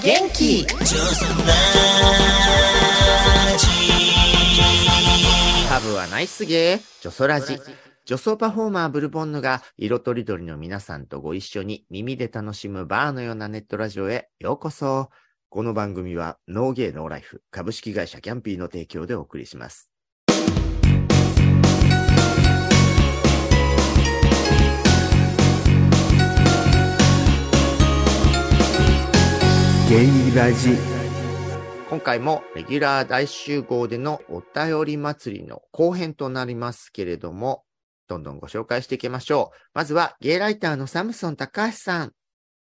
元気ジョソラジハブはナイスゲー、ジョソラジ。女装パフォーマーブルボンヌが色とりどりの皆さんとご一緒に耳で楽しむバーのようなネットラジオへようこそ。この番組はノーゲーノーライフ株式会社キャンピーの提供でお送りします。ゲイラジ今回もレギュラー大集合でのお便り祭りの後編となりますけれども、どんどんご紹介していきましょう。まずはゲイライターのサムソン高橋さん。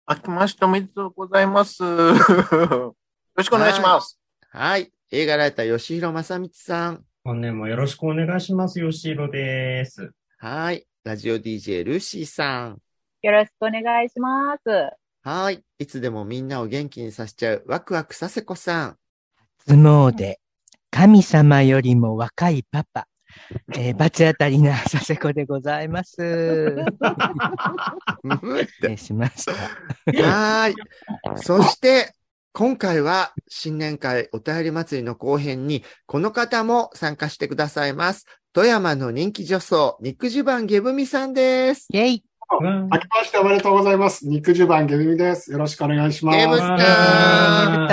明けましておめでとうございます。よろしくお願いします。はい。映画ライター吉弘正道さん。本年もよろしくお願いします。吉弘です。はい。ラジオ DJ ルーシーさん。よろしくお願いします。はい。いつでもみんなを元気にさせちゃうワクワクさせこさん。相撲で神様よりも若いパパ、えー、罰当たりな佐世子でございます。失礼しました。はーい。そして、今回は新年会お便り祭りの後編に、この方も参加してくださいます。富山の人気女装、肉襦袢ゲブミさんです。イェイうん明けましておめでとうございます。肉襦袢ゲビミです。よろしくお願いします。ゲブさん。あ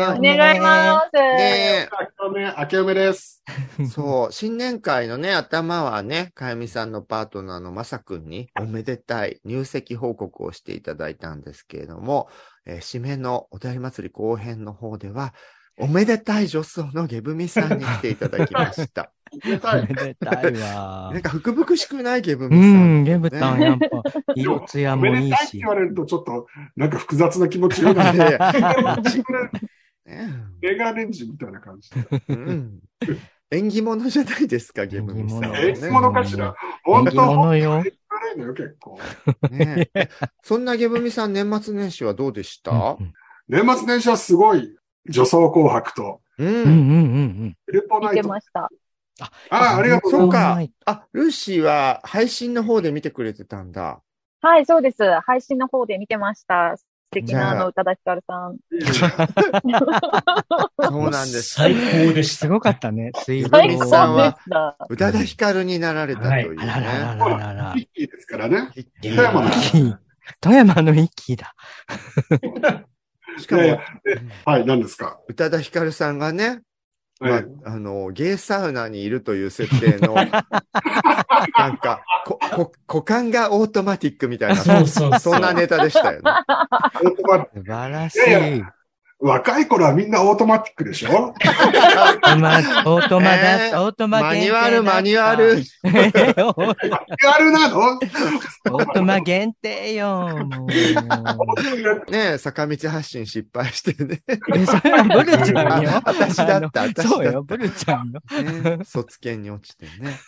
ーはお願いします。ね明けおめ、明けおめです。え そう、新年会のね、頭はね、かゆみさんのパートナーのまさくんにおめでたい入籍報告をしていただいたんですけれども、えー締めのお便り祭り後編の方では、おめでたい女装のゲブミさんに来ていただきました。おめでたいわなん。か福々しくないゲブうミさん。ん、ゲブタンやっぱ、色艶おもいいし めでたいって言。われるとちょっと、なんか複雑な気持ちになる。いやいやねメガネンジみたいな感じで。うん縁起物じゃないですか、ゲブミさんは縁起ね。物かしら。本縁起当物よ。結構。ねそんなゲブミさん、年末年始はどうでした年末年始はすごい女装紅白と、う。うんうんんうんエルポナイト。見てました。ああ、ありがとうございうます。そかはい。あ、ルーシーは配信の方で見てくれてたんだ。はい、そうです。配信の方で見てました。素敵なあの、宇多田ヒカルさん。そうなんです。最高でした。すごかったね。水道最高最高でさんは。宇多田ヒカルになられたというあらららね。ららら。ミッキーですからね。一気に富山の一気富山の一気だ。しかもはい、何ですか？宇多田ヒカルさんがね、まあはい、あの、ゲイサウナにいるという設定の、なんか、こ、こ、股間がオートマティックみたいな、そうそうそんなネタでしたよね。素晴らしいやい。若い頃はみんなオートマティックでしょ？オートマ、オートマえーだ、オートママ限定ニュアル、マニュアル。だった。オあるなの？ートマ限定よ。ねえ坂道発進失敗してね。ブルちゃんよ。私だった私だったそうよ、ブルちゃんよ。ね卒検に落ちてね。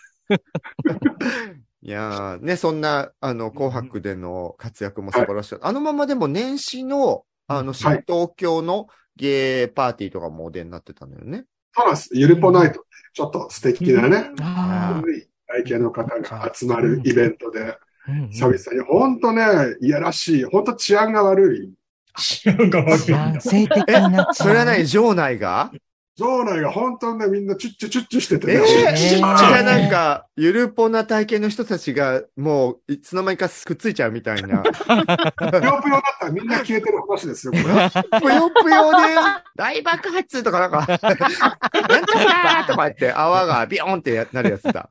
いやーね、そんな、あの、紅白での活躍も素晴らしい。あのままでも年始の、あの、新東京のゲーパーティーとかもお出になってたのよね。そうなんです。ゆるぽナイト。ちょっと素敵なね、あ古い体型の方が集まるイベントで、あ。うん。久々に、ほんとね、いやらしい、ほんと治安が悪い。治安が悪い性的えな、それは何？場内が？場内がほんとね、みんなチュッチュチュッチュしててえね。ー、チュッチュなんか、ゆるぽな体型の人たちが、もう、いつの間にかくっついちゃうみたいな。ぷよぷよだったらみんな消えてる話ですよ、これ。ぷよぷよで、大爆発とかなんか、なんとかとか言って泡がビヨーンってなるやつだ。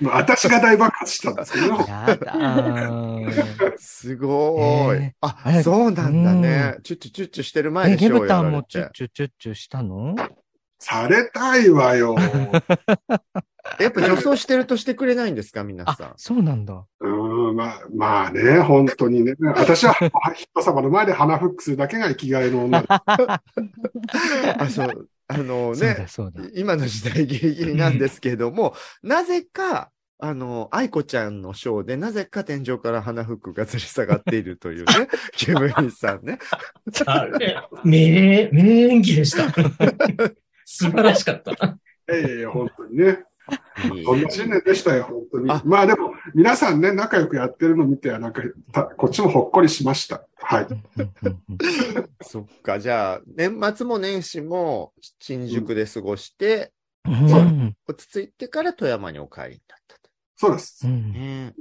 まあ私が大爆発したんですけど、やだー。すごーい。えーあそうなんだね。チュッチュチュッチュしてる前え、ゲでしょうブタンもチュッて。チュチュッチュしたの？されたいわよ。やっぱ女装してるとしてくれないんですか皆あさん、。そうなんだ。うん、まあ、まあね、本当にね。私は人様の前で鼻フックするだけが生きがいの女です。あ、そう。あのね。今の時代ギリギリなんですけども、なぜか、あの、愛子ちゃんのショーで、なぜか天井から花服が吊り下がっているというね、ケムリさんね。名演技でした。素晴らしかった。いやいや、本当にね。そんな新年でしたよ、本当にあ。まあでも、皆さんね、仲良くやってるの見て、なんか、たこっちもほっこりしました。はい。そっか、じゃあ、年末も年始も新宿で過ごして、うん落ち着いてから富山にお帰りになったと。そうです。うん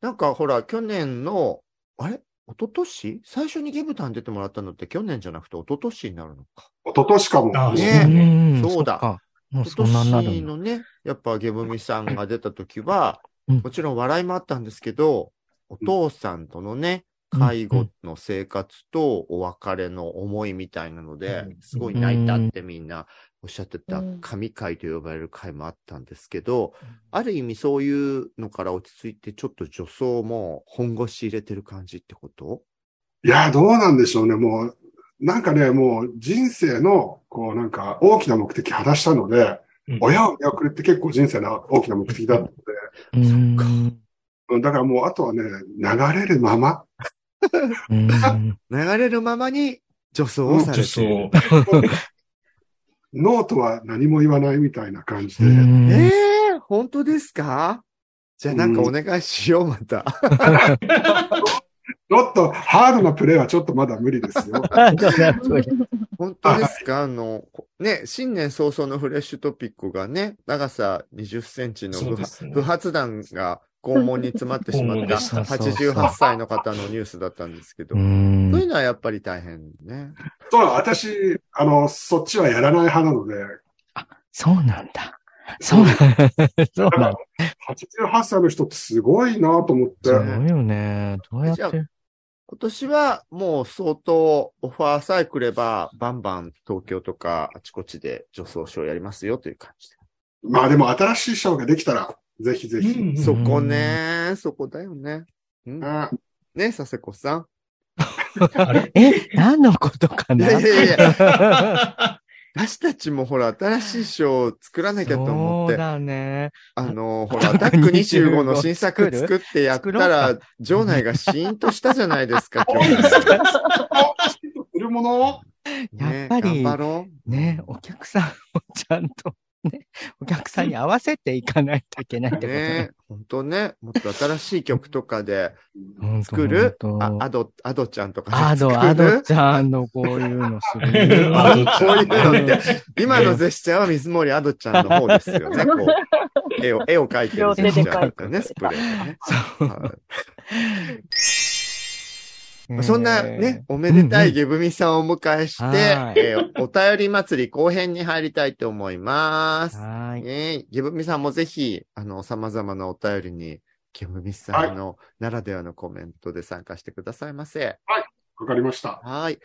なんかほら、去年の、あれ？一昨年？最初にゲブタン出てもらったのって去年じゃなくて一昨年になるのか。一昨年かも。あね。う。んそうだ。今年のね、やっぱゲブミさんが出た時は、うん。もちろん笑いもあったんですけど、お父さんとのね、うん。介護の生活とお別れの思いみたいなのでうん、すごい泣いたってみんなおっしゃってたうん。神回と呼ばれる回もあったんですけど、ある意味そういうのから落ち着いて、ちょっと女装も本腰入れてる感じってこと？いや、どうなんでしょうね。もう、なんかね、もう人生の、こうなんか大きな目的果たしたので、うん。親を見送るって結構人生の大きな目的だったので、うん。うん。だからもうあとはね、流れるまま、うん。流れるままに女装をされ女てる。装。ノーとは何も言わないみたいな感じうで、んええ本当ですか？じゃあなんかお願いしよう、また。ちょっとハードなプレーはちょっとまだ無理ですよ。本当ですか？あの、こね、新年早々のフレッシュトピックがね、長さ20センチの不,、ね不発弾が肛門に詰まってしまった肛門でした88歳の方のニュースだったんですけど、うそういうんのはやっぱり大変ね。そう、私、あの、そっちはやらない派なので、そうなんだ。そうなん そうなんだ。88歳の人ってすごいなと思ってす、ごいよね。どうやじゃあって。今年はもう相当オファーさえ来れば、バンバン東京とかあちこちで女装ショーやりますよという感じで。まあでも新しいショーができたら、ぜひぜひ。うんそこね、そこだよね。ん。あ。ね、佐世子さん。あれ？え、何のことかな？いやいやいや、私たちもほら、新しいショーを作らなきゃと思って、そうだね。あの、ほら、アタック25の新作作ってやったら、場内がシーンとしたじゃないですか、今日。するものねやっぱり頑張ろね、お客さんをちゃんと、ね、お客さんに合わせていかないといけないっう。てことねね。本当ね、もっと新しい曲とかで作る？あアド、アドちゃんとかでアド、アドちゃんのこういうのする。アドちゃんこういうのって、今のジェスチャーは水森アドちゃんの方ですよね。こう絵を、絵を描いてるジェスチャーとね、スプレーでね。はいそんなね、おめでたいゲブミさんをお迎えして、はいえーお便り祭り後編に入りたいと思います。はーい。ねゲブミさんもぜひ、あの、様々なお便りに、ゲブミさんのならではのコメントで参加してくださいませ。わかりました。はい。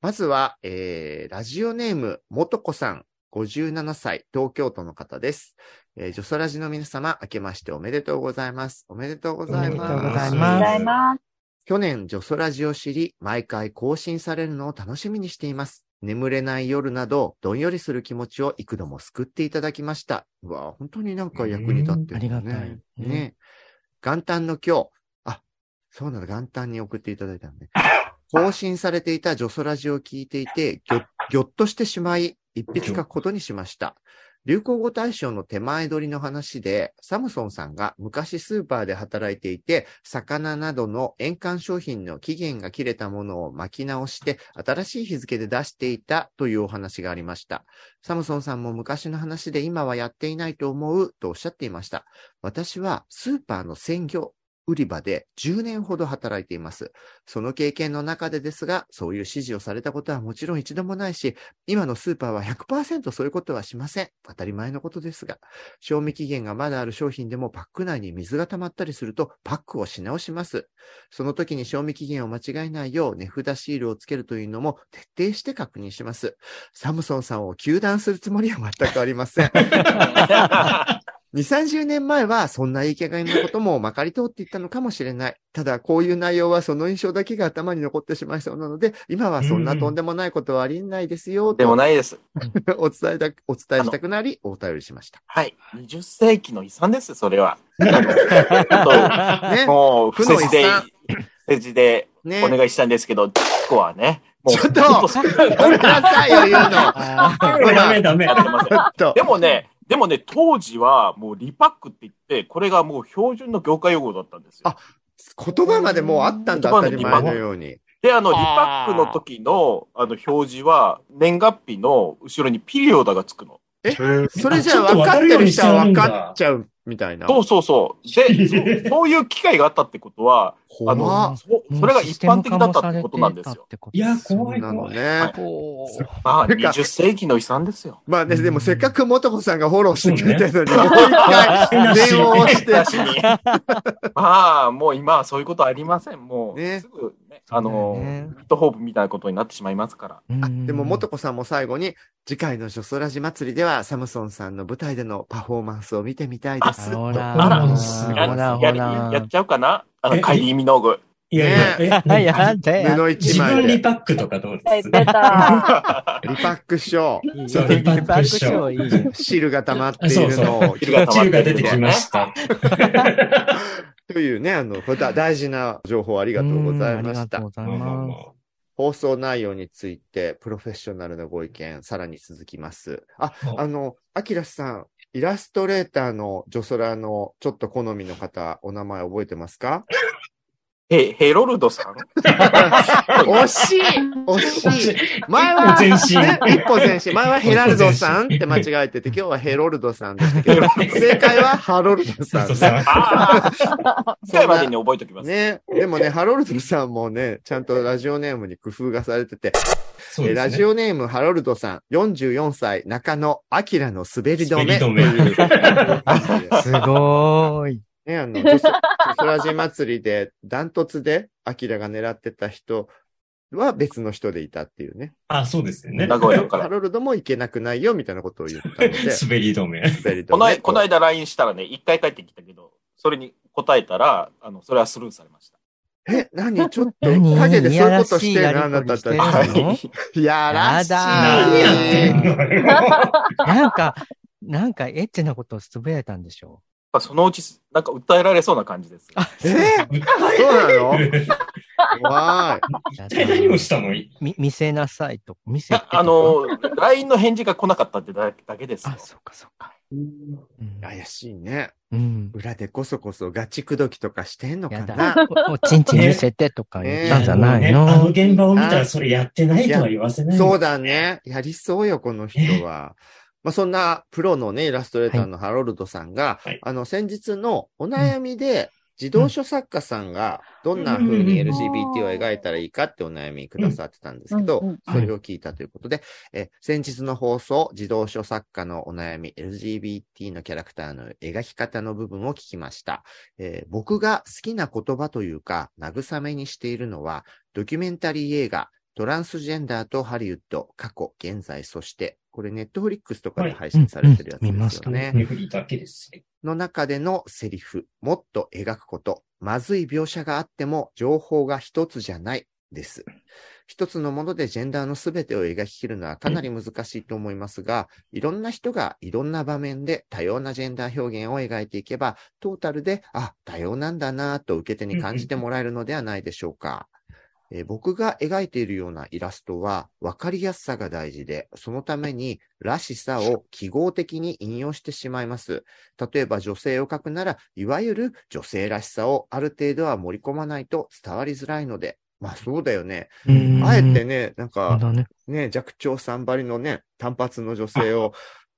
まずは、えー、ラジオネーム、もとこさん、57歳、東京都の方です。えー、ジョソラジの皆様、明けましておめでとうございます。おめでとうございます。ざいありがとうごまざいます。去年、ジョソラジを知り、毎回更新されるのを楽しみにしています。眠れない夜など、どんよりする気持ちを幾度も救っていただきました。うわ本当になんか役に立ってる、ね。うんありがたいねね元旦の今日、あ、そうなんだ、元旦に送っていただいたのね。更新されていたジョソラジを聞いていて、ぎょ、ぎょっとしてしまい、一筆書くことにしました。流行語大賞の手前取りの話で、サムソンさんが昔スーパーで働いていて、魚などの円環商品の期限が切れたものを巻き直して、新しい日付で出していたというお話がありました。サムソンさんも昔の話で今はやっていないと思うとおっしゃっていました。私はスーパーの鮮魚売り場で10年ほど働いています。その経験の中でですが、そういう指示をされたことはもちろん一度もないし、今のスーパーは100%そういうことはしません。当たり前のことですが、賞味期限がまだある商品でもパック内に水が溜まったりするとパックをし直します。その時に賞味期限を間違えないよう値札シールをつけるというのも徹底して確認します。サムソンさんを糾弾するつもりは全くありません。2、30年前はそんないい加減なこともまかり通っていったのかもしれない。ただ、こういう内容はその印象だけが頭に残ってしまいそうなので、今はそんなとんでもないことはありえないですよ、でもとないです。お伝えだ、お伝えしたくなり、お便りしました。はい。20世紀の遺産です、それは。ね。もう、負不正字での遺産、不正字でねお願いしたんですけど、ここはね、ちょっとごめんなさいよ、言うの。あダメダメ。でもね、でもね、当時はもうリパックって言って、これがもう標準の業界用語だったんですよ。あ言葉までもうあったんだ、当たり前のように。で、あの、リパックの時の、あの、表示は、年月日の後ろにピリオドがつくの。へーそれじゃあ分かってる人は分かっちゃうみたいな。そうそうそう。で、そうそういう機会があったってことは、あ怖の、っそそれが一般的だったってことなんですよ。いや、そう怖いなの怖い。ね。まあ、てか20世紀の遺産ですよ。まあね、でもせっかく元子さんがフォローしてくれてるのに、そうねもう一回電話をして。まあ、もう今はそういうことありません。もう、ねすぐね、あの、ねビットホープみたいなことになってしまいますから。うんでも元子さんも最後に、次回のジョソラジ祭りではサムソンさんの舞台でのパフォーマンスを見てみたいです。ほとらあらほすごいらほらほやりらやっちゃうかな？あの、えカイリー・ミノーグ。いやいや、え、や 何で布一自枚で。分リパックとかどうです？出た。リパックショー。そうリパックショーいい汁が溜まっているのを。汁が溜ま汁ってるが出てきました。というね、あの、これだ大事な情報ありがとうございましたうんありがとう。ございます。放送内容について、プロフェッショナルなご意見、さらに続きます。あ、おあの、アキラさん、イラストレーターのジョソラのちょっと好みの方、お名前覚えてますか？ヘ、ヘロルドさん？惜しい惜しい前は、一歩前進ね一歩前進。前はヘラルドさんって間違えてて、今日はヘロルドさんでしたけど、正解はハロルドさんそうそうね。ああ、次回までに覚えておきます。ね。でもね、ハロルドさんもね、ちゃんとラジオネームに工夫がされてて、えーラそうですね。ジオネームハロルドさん、44歳、中野明の滑り止め。滑り止め すごーい。ね、あの、ソ ラジ祭りで、ダントツで、アキラが狙ってた人は別の人でいたっていうね。あ、そうですよね。名古屋からハロルドもいけなくないよ、みたいなことを言ったので、滑り止め。滑り止め。この間、この間 LINE したらね、一回帰ってきたけど、それに答えたら、あの、それはスルーされました。え、何？ちょっと、何？影でそういうことしてるの？あなたたち。いやらしい。何やってんのよ。なんか、なんかエッチなことをつぶやいたんでしょまあそのうち、なんか訴えられそうな感じです。えそうなの？怖い。う何をしたの？み、見せなさいと。見せ。あの、LINE の返事が来なかったってだだけですよあ、。そうかそうか。うん怪しいね。うん。裏でこそこそガチ口説きとかしてんのかな？。おおちんちん見せてとか言ったんじゃないねあのの現場を見たらそれやってないとは言わせない。そうだね。やりそうよ、この人は。まあ、そんなプロのね、イラストレーターのハロルドさんが、はい。あの、先日のお悩みで、児童書作家さんがどんな風に LGBT を描いたらいいかってお悩みくださってたんですけどそれを聞いたということで、え先日の放送、児童書作家のお悩み LGBT のキャラクターの描き方の部分を聞きました。えー僕が好きな言葉というか、慰めにしているのは、ドキュメンタリー映画、トランスジェンダーとハリウッド、過去、現在、そして、これネットフリックスとかで配信されてるやつですよねね。ネフリだけです。の中でのセリフ、もっと描くこと、まずい描写があっても情報が一つじゃないです。一つのものでジェンダーのすべてを描き切るのはかなり難しいと思いますが、いろんな人がいろんな場面で多様なジェンダー表現を描いていけば、トータルで、あ、多様なんだなと受け手に感じてもらえるのではないでしょうか。えー僕が描いているようなイラストは分かりやすさが大事で、そのためにらしさを記号的に引用してしまいます。例えば女性を描くなら、いわゆる女性らしさをある程度は盛り込まないと伝わりづらいので、まあそうだよね。うんあえてね、なんか、だね。ね、弱聴さんばりのね、単発の女性を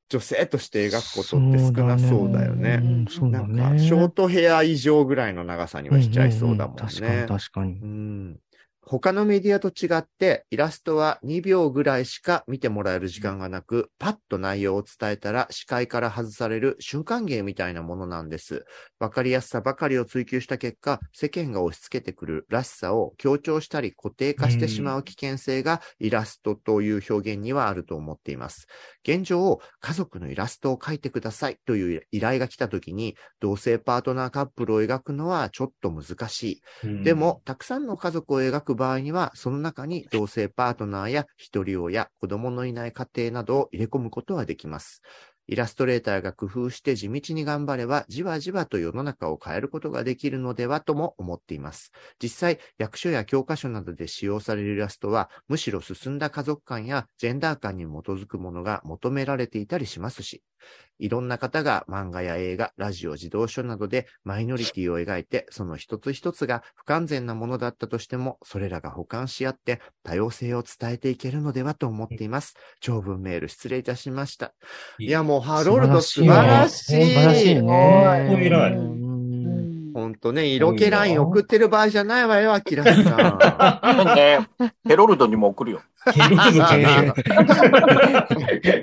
女性として描くことって少なそうだよね。うんそうだなんか、ね。ショートヘア以上ぐらいの長さにはしちゃいそうだもんね。んん確かに確かにう。ん。他のメディアと違って、イラストは2秒ぐらいしか見てもらえる時間がなく、パッと内容を伝えたら視界から外される瞬間芸みたいなものなんです。わかりやすさばかりを追求した結果、世間が押し付けてくるらしさを強調したり固定化してしまう危険性がイラストという表現にはあると思っています。現状、家族のイラストを描いてくださいという依頼が来た時に、同性パートナーカップルを描くのはちょっと難しい。うんでも、たくさんの家族を描く場合には、その中に同性パートナーや一人親、子供のいない家庭などを入れ込むことはできます。イラストレーターが工夫して地道に頑張れば、じわじわと世の中を変えることができるのではとも思っています。実際、役所や教科書などで使用されるイラストは、むしろ進んだ家族観やジェンダー観に基づくものが求められていたりしますし、いろんな方が漫画や映画、ラジオ、児童書などでマイノリティを描いて、その一つ一つが不完全なものだったとしても、それらが補完し合って多様性を伝えていけるのではと思っています。長文メール失礼いたしました。いや、もうハロルド素晴らしい。素晴らしいね。ほんとね、色気ライン送ってる場合じゃないわよ、アキラさね、ヘロルドにも送るよ。ヘロルドじゃね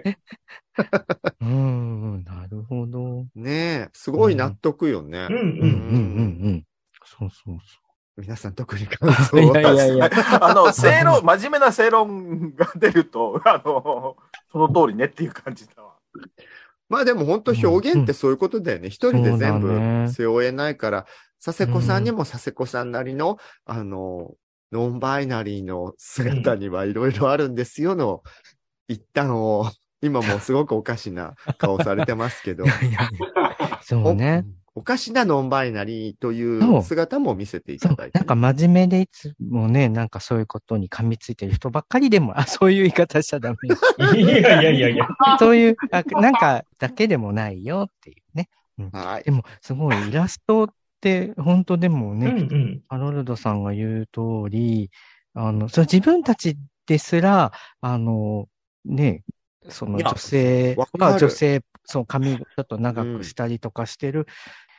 えよ。うん、なるほど。ん。ねえ、すごい納得よね。うんうんうん、うん、うん、うん。そうそう皆さん特に感想そう。いをやいやいや。あの、正論、真面目な正論が出ると、あの、その通りねっていう感じだわ。まあでも本当表現ってそういうことだよね。一人で全部背負えないから、佐世子さんにも佐世子さんなりの、あの、ノンバイナリーの姿にはいろいろあるんですよの一端を、今もすごくおかしな顔されてますけど、いやいやそうね。おかしなノンバイナリーといそうう姿も見せていただいて。なんか真面目でいつもね、なんかそういうことに噛みついてる人ばっかりでも、あ、そういう言い方しちゃダメよ。いやいやいやいや。そういう、あなんかだけでもないよっていうね。はいで。も、すごいイラストって、本当でもうんね、うん。ハロルドさんが言う通り、あの、それ自分たちですら、あの、ね、その女性わかるは女性、そう、髪ちょっと長くしたりとかしてる、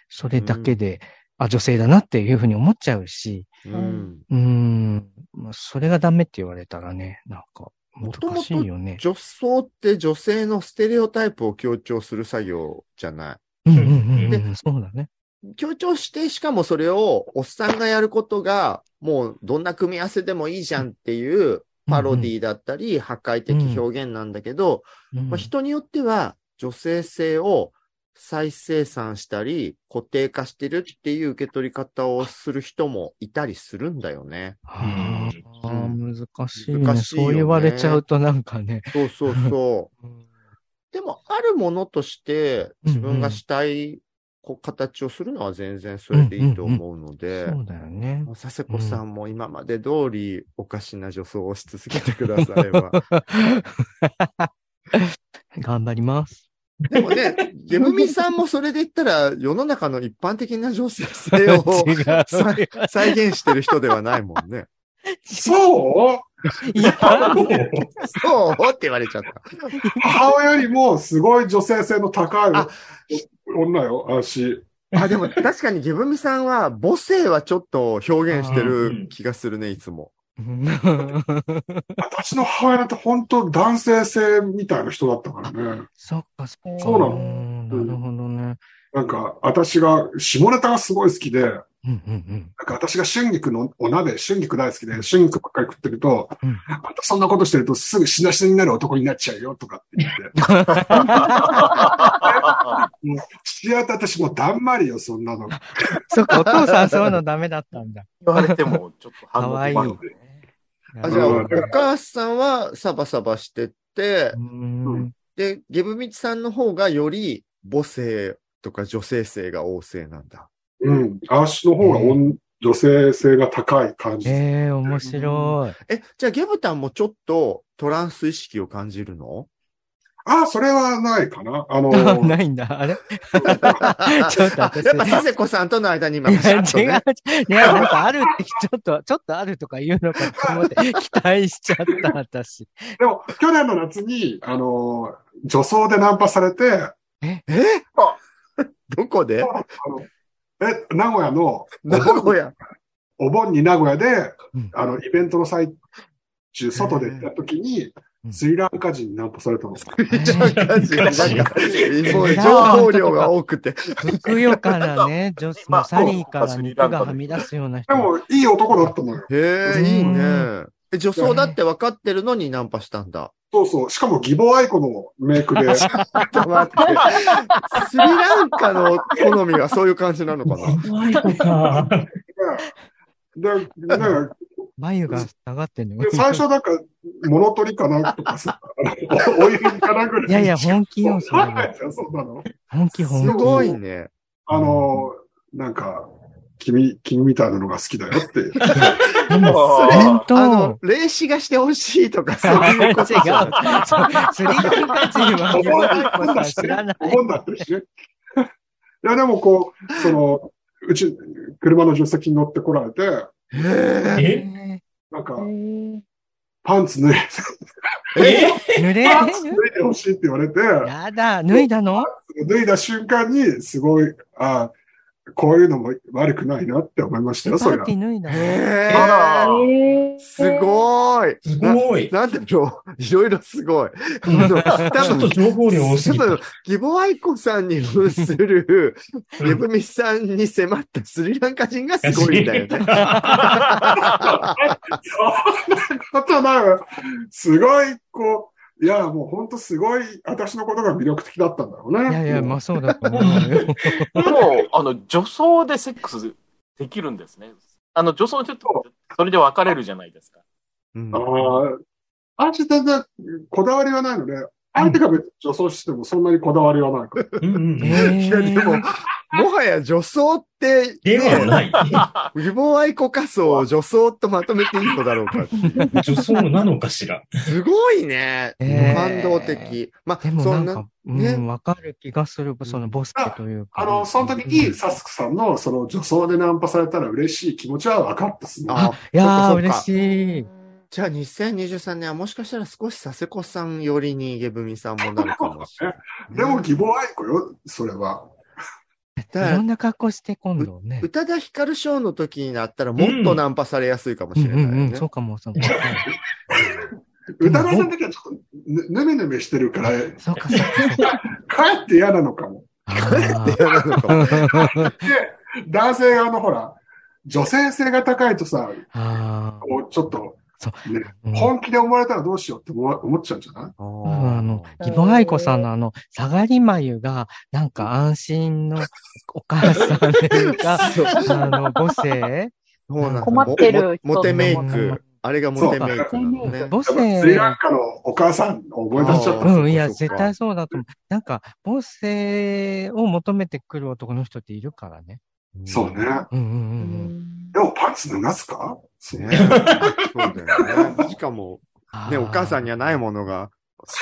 それだけで、あ、女性だなっていうふうに思っちゃうし、うん。うーん、まあ、それがダメって言われたらね、なんか、難もともとしいよね。女装って女性のステレオタイプを強調する作業じゃない。うんうんうんでうん、そうだね。強調して、しかもそれをおっさんがやることが、もうどんな組み合わせでもいいじゃんっていうパロディだったり、破壊的表現なんだけど、うんまあ、人によっては女性性を再生産したり、固定化してるっていう受け取り方をする人もいたりするんだよね。ああ、うん難しいね。難しいよねそう言われちゃうとなんかね。そうそうそう。でも、あるものとして、自分がしたいこう形をするのは全然それでいいと思うので、そうだよね。佐世子さんも今まで通りおかしな女装をし続けてくだされば。頑張ります。でもね、ゲムミさんもそれで言ったら世の中の一般的な女性性を 再現してる人ではないもんね。そう？いや、そう？って言われちゃった。母親よりもすごい女性性の高いあ女よ、私。あ、でも確かにゲムミさんは母性はちょっと表現してる気がするね、いつも。私の母親なんて本当男性性みたいな人だったからね。そっか、そっか。そうなのんなるほどね。なんか、私が、下ネタがすごい好きで、うんうんなんか私が春菊のお鍋、春菊大好きで、春菊ばっかり食ってると、うんあんたそんなことしてるとすぐしなしなになる男になっちゃうよとかって言って。もう父親と私もうだんまりよ、そんなの。そっか、お父さんそういうのダメだったんだ。言われても、ちょっと反応かわいい困るんで。あ、じゃあ、うんお母さんはサバサバしててう、んで、ゲブミチさんの方がより母性とか女性性が旺盛なんだ。うん。私の方が女女性性が高い感じ。ええ、面白い。え、じゃあゲブタンもちょっとトランス意識を感じるの？あ、それはないかな。あの、ないんだ。あれ？ちょっと私。やっぱ佐世子さんとの間に今、いや、違う、いや、なんかあるって、ちょっと、ちょっとあるとか言うのかと思って、期待しちゃった、私。でも、去年の夏に、あの、女装でナンパされて、え？どこで？あのえ、名古屋の、名古屋。お盆に名古屋で、うんあの、イベントの最中、外で行った時にう、んスリランカ人にナンパされたの。なんか、もう情報量が多くて。ふくよかなね、女子のサリーから肉がはみ出すような人。でも、いい男だったのよ。へえ、うんいいね。え女装だって分かってるのにナンパしたんだ。そうそう。しかも、義母愛子のメイクで。ちょっと待って。スリランカの好みがそういう感じなのかな？怖い子か。で、なんか、眉が下がってんので最初なんか、物取りかなとかさ、お湯かなぐらい。いやいや、本気よ、そそうなの。本気、本気。すごいね。あの、なんか、君、君みたいなのが好きだよって。でも、あの、霊視がしてほしいとか、そういうことじゃない。違う。そうスリランカ人はお盆日本語知らない。お盆だってるしね。い。や、でもこう、その、うち、車の助手席に乗ってこられて、えなんかパンツ脱いえ？濡れ？パンツ脱いでほしいって言われて、やだ、脱いだの？脱いだ瞬間に、すごい、あこういうのも悪くないなって思いましたよ、それはパーテ。ィー脱いだのへあらえ。へーすごい。すごい。ななんだろう。いろいろすごい。あのちょっと多分、情報量多すぎた。多分、義母愛子さんに扮する、ゲブミさんに迫ったスリランカ人がすごいんだよね。こ とないわすごい、こう、いや、もう本当すごい、私のことが魅力的だったんだろうね。いやいや、まあそうだと思うよ。でも、あの、女装でセックスできるんですね。あの、女装ちょっと、それで別れるじゃないですか。うんああ、私全然こだわりはないので、相手が別に女装してもそんなにこだわりはないから。うんうんいや、でも、もはや女装って、ではない。義母愛子仮装を女装とまとめていいのだろうか。女装なのかしら。すごいね。えー感動的。まあで、もそんななんか、、うねん、わかる気がする、そのボスケというか。あの、その時にサスクさんのその女装でナンパされたら嬉しい気持ちは分かったっすね。あいやー、そっかそっか嬉しい。じゃあ2023年はもしかしたら少し佐世子さん寄りにゲブミさんもなるかもしれない。でも義母愛子よ、それは。いろんな格好して今度ね。宇多田ヒカルショーの時になったらもっとナンパされやすいかもしれないよね。うんうんうん、そうかも、そうかも。歌川さんの時はちょっとぬぬめぬめしてるから、そうか、そうか、そうか。かえって嫌なのかも。あー嫌なのかもで、男性があの、ほら、女性性が高いとさ、あこうちょっと、そ。う。ん。本気で思われたらどうしようって思っちゃうんじゃない？あうんあの、ー義母愛子さんのあの、下がり眉が、なんか安心のお母さんとい う。か、あの、母性？そうなんだ。困ってるモテメイク。あれがモテメイクなのね。母やっぱスリラン性、カのお母さんを思い出しちゃった。うん、いや、絶対そうだと思う。なんか、母性を求めてくる男の人っているからね。そうね。うん。うん。ううん。でもパンツ脱がすか？ね。そうだよね。しかも、ね、お母さんにはないものが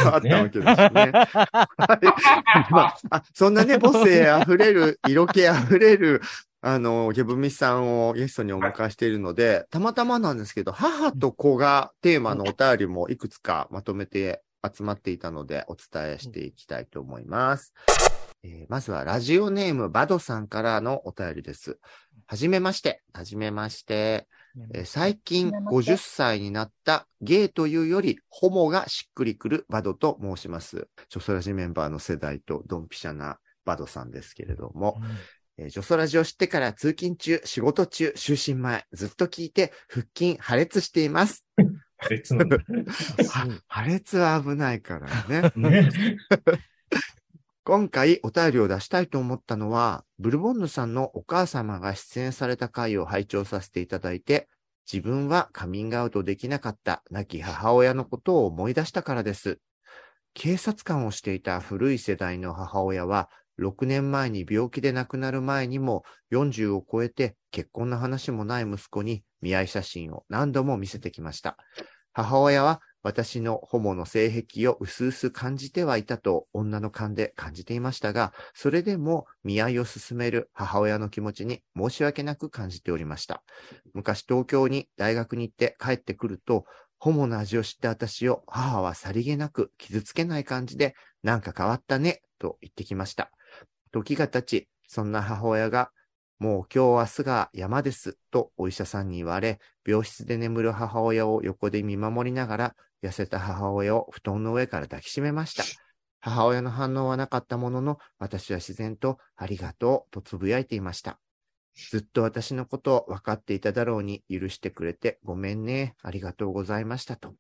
あったわけですしね。はい まあ、あそんな ね、母性あふれる、色気あふれる、あの、ゲブミさんをゲストにお迎えしているので、たまたまなんですけど、母と子がテーマのお便りもいくつかまとめて集まっていたので、お伝えしていきたいと思います。えーまずはラジオネームバドさんからのお便りです。はじめまして。はじめまして。えー最近はじめまして50歳になったゲイというよりホモがしっくりくるバドと申します。ジョソラジメンバーの世代とドンピシャなバドさんですけれども、えージョソラジを知ってから通勤中、仕事中、就寝前、ずっと聞いて腹筋破裂しています。別な んだ。は破裂は危ないからね。ね。今回お便りを出したいと思ったのは、ブルボンヌさんのお母様が出演された回を拝聴させていただいて、自分はカミングアウトできなかった亡き母親のことを思い出したからです。警察官をしていた古い世代の母親は、6年前に病気で亡くなる前にも40を超えて結婚の話もない息子に見合い写真を何度も見せてきました。母親は私のホモの性癖を薄々感じてはいたと女の勘で感じていましたが、それでも見合いを進める母親の気持ちに申し訳なく感じておりました。昔東京に大学に行って帰ってくると、ホモの味を知った私を母はさりげなく傷つけない感じで、なんか変わったね、と言ってきました。時が経ち、そんな母親がもう今日明日が山ですとお医者さんに言われ、病室で眠る母親を横で見守りながら、痩せた母親を布団の上から抱きしめました。母親の反応はなかったものの、私は自然とありがとうとつぶやいていました。ずっと私のことを分かっていただろうに許してくれてごめんね。ありがとうございましたと。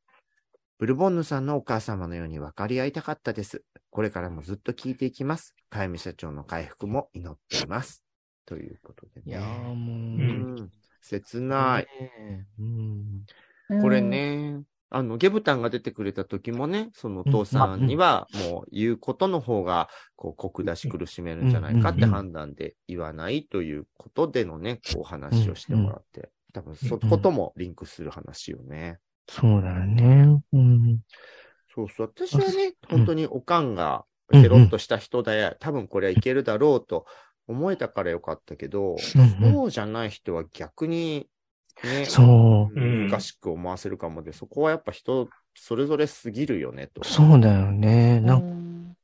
ブルボンヌさんのお母様のように分かり合いたかったです。これからもずっと聞いていきます。かゆみ社長の回復も祈っています。ということでね。いやーもう、うん、切ない。ねうんこれ。ね、あの、ゲブタンが出てくれた時もね、そのお父さんには、もう言うことの方が、こう、コク出し苦しめるんじゃないかってうん判断で言わないということでのね、こう話をしてもらって、多分そこともリンクする話よね。そうだよね。うん。そうそう。私はね、うん本当におかんが、うんケロッとした人で、多分これはいけるだろうと思えたからよかったけど、うんうん。そうじゃない人は逆に、ね、そう。うん。難しく思わせるかもで、そこはやっぱ人それぞれすぎるよねと。そうだよね。なんん。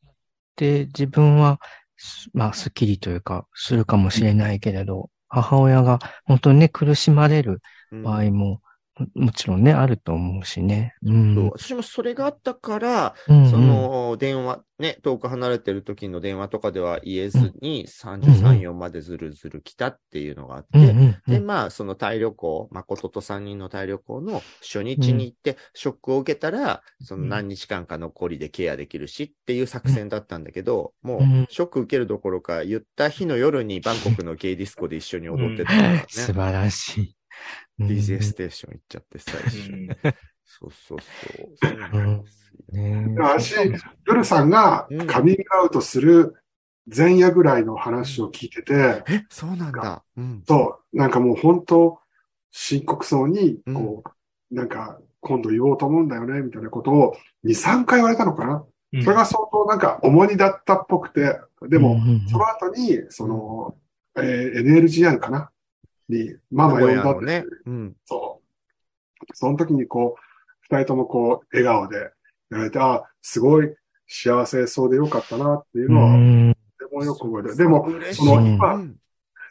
で、自分は、すまあ、スッキリというか、するかもしれないけれど、母親が本当にね、苦しまれるうん。場合も、ももちろんね、あると思うしね。うん。そう私もそれがあったから、うんうんその電話、ね、遠く離れてる時の電話とかでは言えずに、うん33、4までずるずる来たっていうのがあって、うんうんうで、ん。まあ、そのタイ旅行、誠と3人のタイ旅行の初日に行って、ショックを受けたら、その何日間か残りでケアできるしっていう作戦だったんだけど、もううん、ショック受けるどころか、言った日の夜にバンコクのゲイディスコで一緒に踊ってたからね。素晴らしい。DJ ステーション行っちゃって最初。そうそうそう。そう私、ブルさんがうんカミングアウトする前夜ぐらいの話を聞いてて、え、そうなんだ。うん。そう、なんかもう本当、深刻そうに、こう、なんか、今度言おうと思うんだよね、みたいなことを2、3回言われたのかな？それが相当なんか重荷だったっぽくて、でも、うんうんうん。その後に、その、えー NLGR かな？に、ママ呼んだって、ね。うん。そう。その時にこう、二人ともこう、笑顔で言われて、あすごい幸せそうでよかったなっていうのは、とうんてもよく覚えてる。でも、そのうん今、うん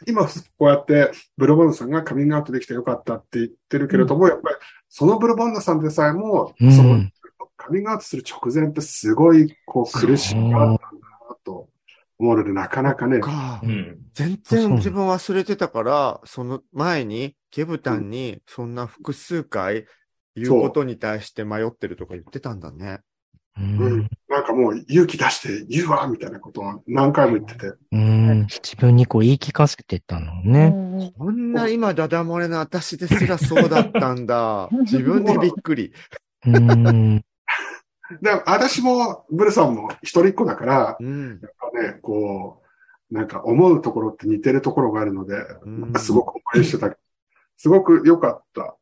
今、こうやって、ブルボンヌさんがカミングアウトできてよかったって言ってるけれども、やっぱり、そのブルボンヌさんでさえも、うんその、カミングアウトする直前ってすごい、こう、苦しみがあったんだなと思うので、なかなかね、かう。ん。全然自分忘れてたから、その前に、ゲブタンにそんな複数回言うことに対して迷ってるとか言ってたんだね。ううんん、なんかもう勇気出して言うわ、みたいなことを何回も言ってて、うん自分にこう言い聞かせてたのね。こんな今ダダ漏れの私ですらそうだったんだ。自分でびっくり。うん。で、私も、ブルさんも一人っ子だから、うん。やっぱね、こう、なんか思うところって似てるところがあるので、うんすごく応援してた。すごく良かった。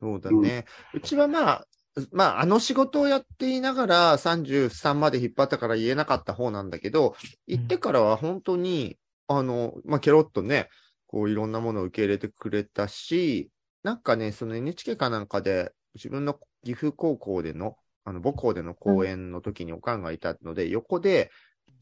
そうだね。うちはまあ、まあ、あの仕事をやっていながら33まで引っ張ったから言えなかった方なんだけど、行ってからは本当に、あの、まあ、ケロッとね、こういろんなものを受け入れてくれたし、なんかね、その NHK かなんかで、自分の岐阜高校での、あの母校での講演の時におかんがいたので、横で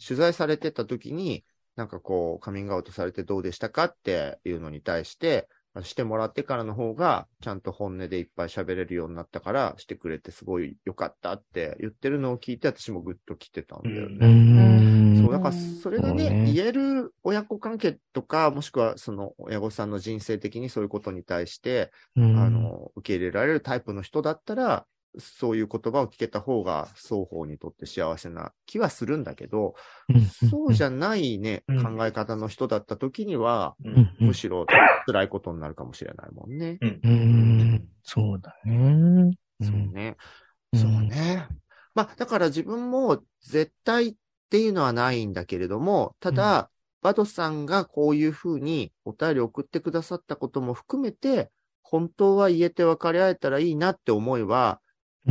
取材されてた時に、なんかこう、カミングアウトされてどうでしたかっていうのに対して、してもらってからの方が、ちゃんと本音でいっぱい喋れるようになったから、してくれてすごい良かったって言ってるのを聞いて、私もグッと来てたんだようね。ん。そう、だからそれがね、ね言える親子関係とか、もしくはその親御さんの人生的にそういうことに対して、うんあの、受け入れられるタイプの人だったら、そういう言葉を聞けた方が双方にとって幸せな気はするんだけど、そうじゃないね、うん考え方の人だった時には、むしろ辛いことになるかもしれないもんね。うん。そうだね。そうね。うんそうね。まあ、だから自分も絶対っていうのはないんだけれども、ただ、バドさんがこういうふうにお便り送ってくださったことも含めて、本当は言えて分かり合えたらいいなって思いは、うん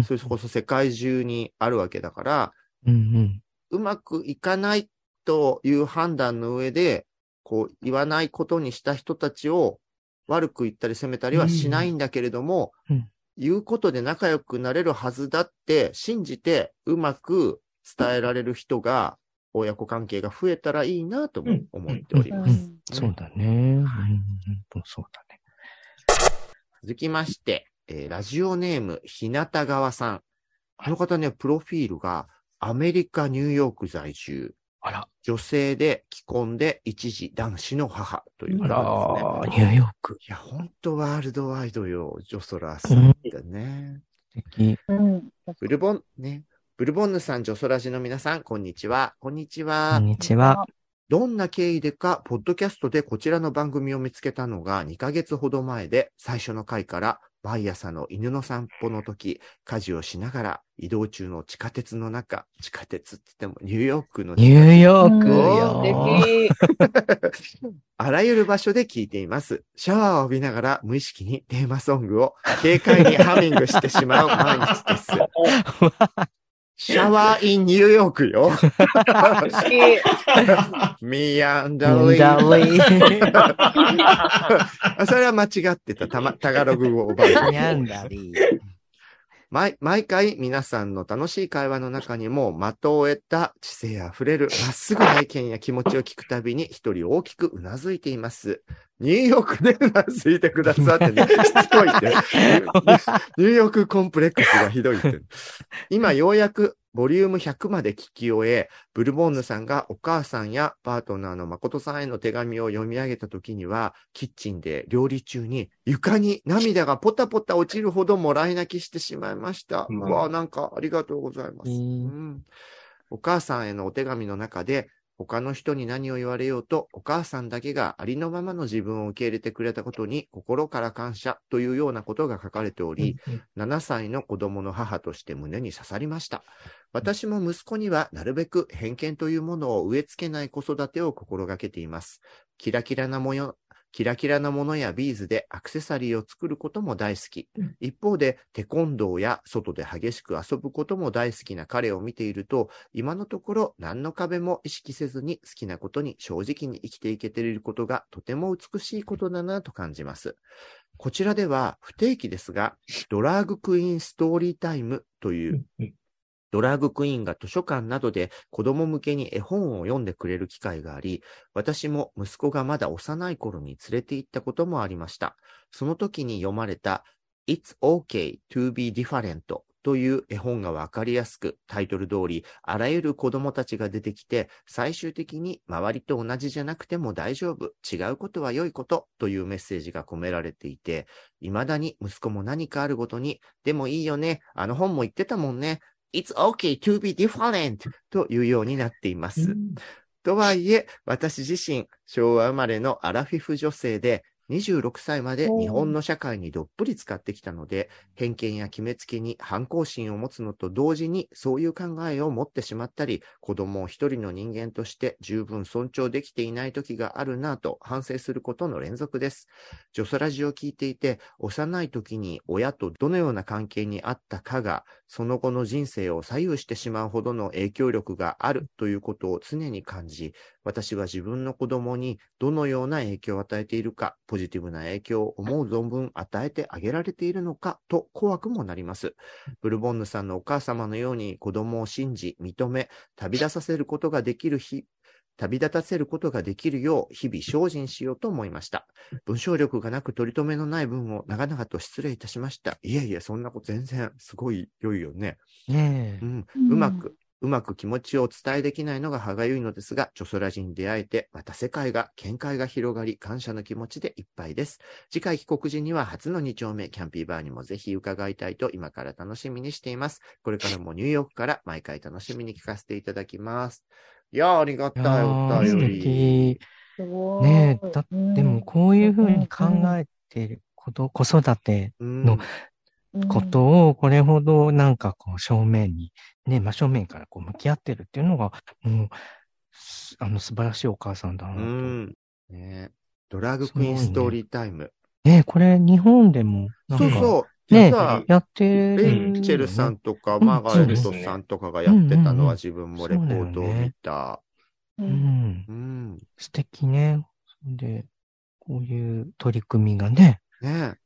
それこそ世界中にあるわけだから、うんうん。うまくいかないという判断の上で、こう言わないことにした人たちを悪く言ったり責めたりはしないんだけれども、うん言うことで仲良くなれるはずだって信じてうまく伝えられる人が親子関係が増えたらいいなとも思っております。そうだね。うん、そうだね。続きまして、えーラジオネーム、ひなた川さん。この方ね、プロフィールがアメリカ・ニューヨーク在住。あら、女性で既婚で一児男子の母というあことですね。ら、ニューヨーク。いや、ほんとワールドワイドよ、ジョソラさんだね。素敵。うん。ブルボン、ね。ブルボンヌさん、ジョソラジの皆さん、こんにちは。こんにちこはん。にちは。どんな経緯でか、ポッドキャストでこちらの番組を見つけたのが2ヶ月ほど前で、最初の回から毎朝の犬の散歩の時、家事をしながら移動中の地下鉄の中、地下鉄って言ってもニューヨークのニューヨークうんよ。あらゆる場所で聞いています。シャワーを浴びながら無意識にテーマソングを軽快にハミングしてしまう毎日です。シャワーインニューヨークよ。ャ Lee ンダあ それは間違ってた。たま、タガログ語を覚えリー。てニャンダリー。毎毎回皆さんの楽しい会話の中にも的を得た知性あふれる まっすぐな意見や気持ちを聞くたびに一人大きくうなずいています。ニューヨークでうなずいてくださってね、しつこいって。ニューヨークコンプレックスがひどいって。今ようやくボリューム100まで聞き終え、ブルボンヌさんがお母さんやパートナーの誠さんへの手紙を読み上げた時には、キッチンで料理中に床に涙がポタポタ落ちるほどもらい泣きしてしまいました。うんうわあなんかありがとうございます。うんうんお母さんへのお手紙の中で、他の人に何を言われようと、お母さんだけがありのままの自分を受け入れてくれたことに心から感謝というようなことが書かれており、7歳の子供の母として胸に刺さりました。私も息子にはなるべく偏見というものを植え付けない子育てを心がけています。キラキラな模様、キラキラなものやビーズでアクセサリーを作ることも大好き。一方で、テコンドーや外で激しく遊ぶことも大好きな彼を見ていると、今のところ何の壁も意識せずに好きなことに正直に生きていけていることがとても美しいことだなと感じます。こちらでは不定期ですが、ドラッグクイーンストーリータイムというドラッグクイーンが図書館などで子供向けに絵本を読んでくれる機会があり、私も息子がまだ幼い頃に連れて行ったこともありました。その時に読まれた It's okay to be different という絵本がわかりやすく、タイトル通り、あらゆる子供たちが出てきて、最終的に周りと同じじゃなくても大丈夫、違うことは良いことというメッセージが込められていて、未だに息子も何かあるごとに、でもいいよね、あの本も言ってたもんね、It's okay to be different というようになっています。とはいえ、私自身、昭和生まれのアラフィフ女性で、26歳まで日本の社会にどっぷり使ってきたので、偏見や決めつけに反抗心を持つのと同時に、そういう考えを持ってしまったり、子供を一人の人間として十分尊重できていない時があるなぁと反省することの連続です。ジョソラジを聞いていて、幼い時に親とどのような関係にあったかが、その後の人生を左右してしまうほどの影響力があるということを常に感じ、私は自分の子供にどのような影響を与えているか、ポジティブな影響を思う存分与えてあげられているのかと怖くもなります。ブルボンヌさんのお母様のように子供を信じ、認め、旅立たせることができる日、旅立たせることができるよう日々精進しようと思いました。文章力がなく取り留めのない文を長々と失礼いたしました。いえいえ、そんなこと全然すごい良いよね。ねうんうまく、うまく気持ちをお伝えできないのが歯がゆいのですが、ジョソラジに出会えて、また世界が、見解が広がり、感謝の気持ちでいっぱいです。次回帰国時には初の2丁目、キャンピーバーにもぜひ伺いたいと今から楽しみにしています。これからもニューヨークから毎回楽しみに聞かせていただきます。いやー、ありがたいお便り。ねえ、だうんでもこういうふうに考えてること、子育てうんのことをこれほどなんかこう正面に、ね、真正面からこう向き合ってるっていうのが、もう、すあの素晴らしいお母さんだなうと。ん。ねドラッグクイーンストーリータイム。ねこれ日本でもなんか、そうそう。ねやってる、レイチェルさんとか、うんマーガレットさんとかがやってたのは自分もレポートを見た。ううんん、うん。素敵ね。で、こういう取り組みがね、ねえ。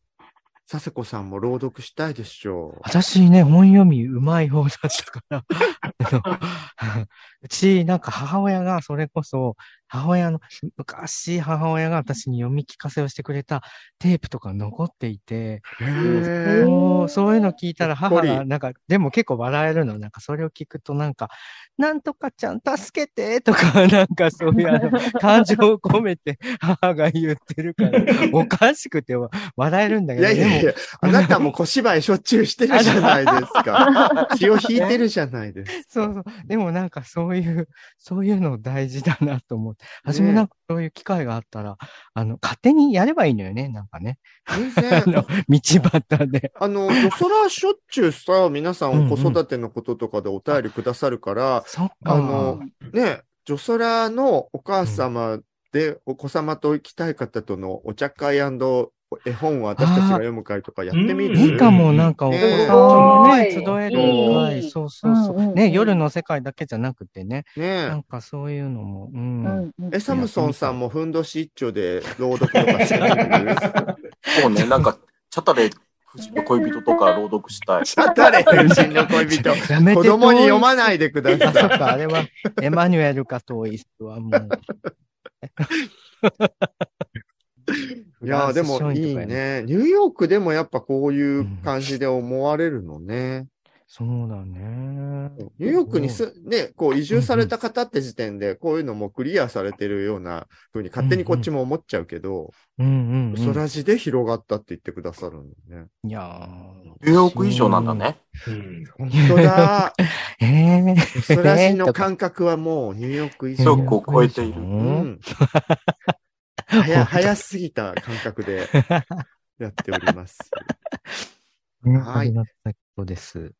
佐世子さんも朗読したいでしょう。私ね、本読みうまい方だったから、うち、なんか母親が、それこそ、母親の、昔母親が私に読み聞かせをしてくれたテープとか残っていて、そういうの聞いたら母が、なんか、でも結構笑えるの。なんかそれを聞くとなんか、なんとかちゃん助けてとか、なんかそういうあの、感情を込めて母が言ってるから、おかしくて笑えるんだいけど、でもやいやいや、あなたも小芝居しょっちゅうしてるじゃないですか。気を引いてるじゃないですか。そうそう。でもなんかそういう、そういうの大事だなと思って。私もなんかそういう機会があったら、あの、勝手にやればいいのよね、なんかね。全あ然。の、道端で。あの、ドソラしょっちゅうさ、皆さうんうんん子育てのこととかでお便りくださるから、そっか。あの、ね、ジョソラのお母様でお子様と行きたい方とのお茶会絵本を私たちが読む会とかやってみる？いいかも、なんかお子ねさん。もね、集えるうん。会。そうそうそう。ね、夜の世界だけじゃなくてね。ねなんかそういうのも、う。うんえ、サムソンさんもふんどし一丁で朗読とかしてみる？そうね、なんか、チャタレ、夫人の恋人とか朗読したい。シャタレ夫人の恋人。やめて子供に読まないでくださっか、あれは、エマニュエルかトイスはもう。い。いやーでもいい。ね。ニューヨークでもやっぱこういう感じで思われるのね。そうだね。ニューヨークにす、ね、こう移住された方って時点でこういうのもクリアされてるような風に勝手にこっちも思っちゃうけど、うんうん、うん。そらじで広がったって言ってくださるのね。いやーニューヨーク以上なんだね。うん本当だ。ええそらじの感覚はもうニューヨーク以上。そうこう超えているううんん。早、早すぎた感覚でやっております。はいです。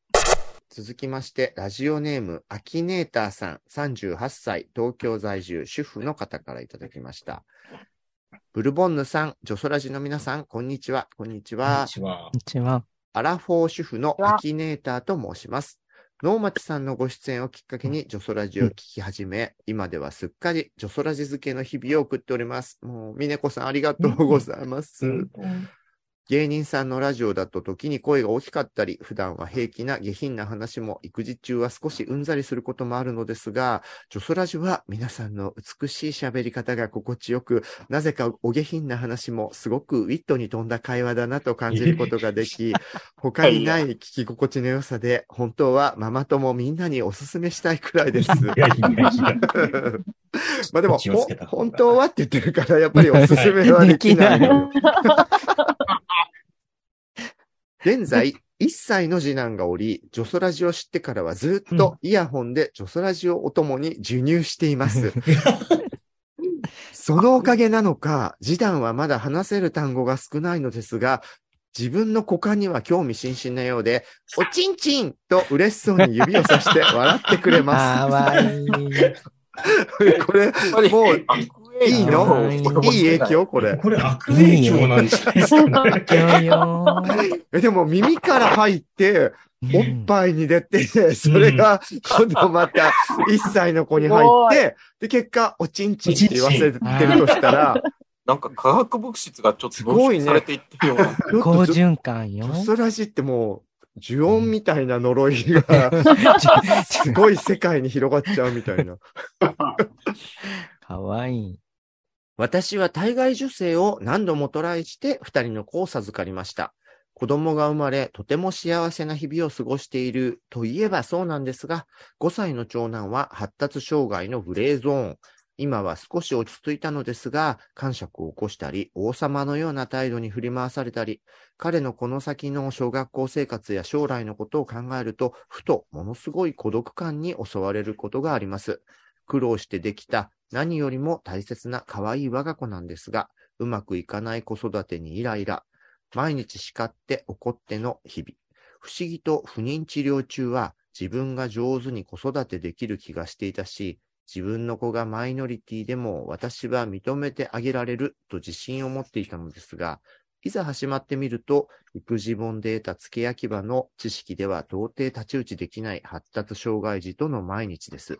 続きまして、ラジオネーム、アキネーターさん、38歳、東京在住、主婦の方からいただきました。ブルボンヌさん、ジョソラジの皆さん、こんにちは。こんにちこんはに。ちはこん。にちは。アラフォー主婦のアキネーターと申します。能町さんのご出演をきっかけにジョソラジを聞き始め、今ではすっかりジョソラジ漬けの日々を送っております。もう、ミネコさんありがとうございます。うん芸人さんのラジオだと時に声が大きかったり、普段は平気な下品な話も育児中は少しうんざりすることもあるのですが、ジョソラジは皆さんの美しい喋り方が心地よく、なぜかお下品な話もすごくウィットに富んだ会話だなと感じることができ、他にない聞き心地の良さで、本当はママ友みんなにおすすめしたいくらいです。まあでも、本当はって言ってるから、やっぱりおすすめはできない。現在、1歳の次男がおり、ジョソラジを知ってからはずっとイヤホンでジョソラジをお供に授乳しています。そのおかげなのか、次男はまだ話せる単語が少ないのですが、自分の股間には興味津々なようで、おちんちんと嬉しそうに指をさして笑ってくれまかわいい。す。これ、もういいの？い？い影響？これ。これ悪影響なんじゃない？ですかね。えでも耳から入って、おっい。ぱいに出て、それが今度また1歳の子に入って、で、結果、おちんちんって言わせてるとしたら、なんか化学物質がちょっとすごいね濃縮されていってるような。好循環よ。ョソラジってもう、呪音みたいな呪いが、すごい世界に広がっちゃうみたいな。かわいい。私は体外受精を何度もトライして二人の子を授かりました。子供が生まれ、とても幸せな日々を過ごしているといえばそうなんですが、5歳の長男は発達障害のグレーゾーン。今は少し落ち着いたのですが、感触を起こしたり、王様のような態度に振り回されたり、彼のこの先の小学校生活や将来のことを考えると、ふとものすごい孤独感に襲われることがあります。苦労してできた何よりも大切な可愛い我が子なんですが、うまくいかない子育てにイライラ、毎日叱って怒っての日々。不思議と不妊治療中は自分が上手に子育てできる気がしていたし、自分の子がマイノリティでも私は認めてあげられると自信を持っていたのですが、いざ始まってみると、育児本で得た付け焼き場の知識では到底太刀打ちできない発達障害児との毎日です。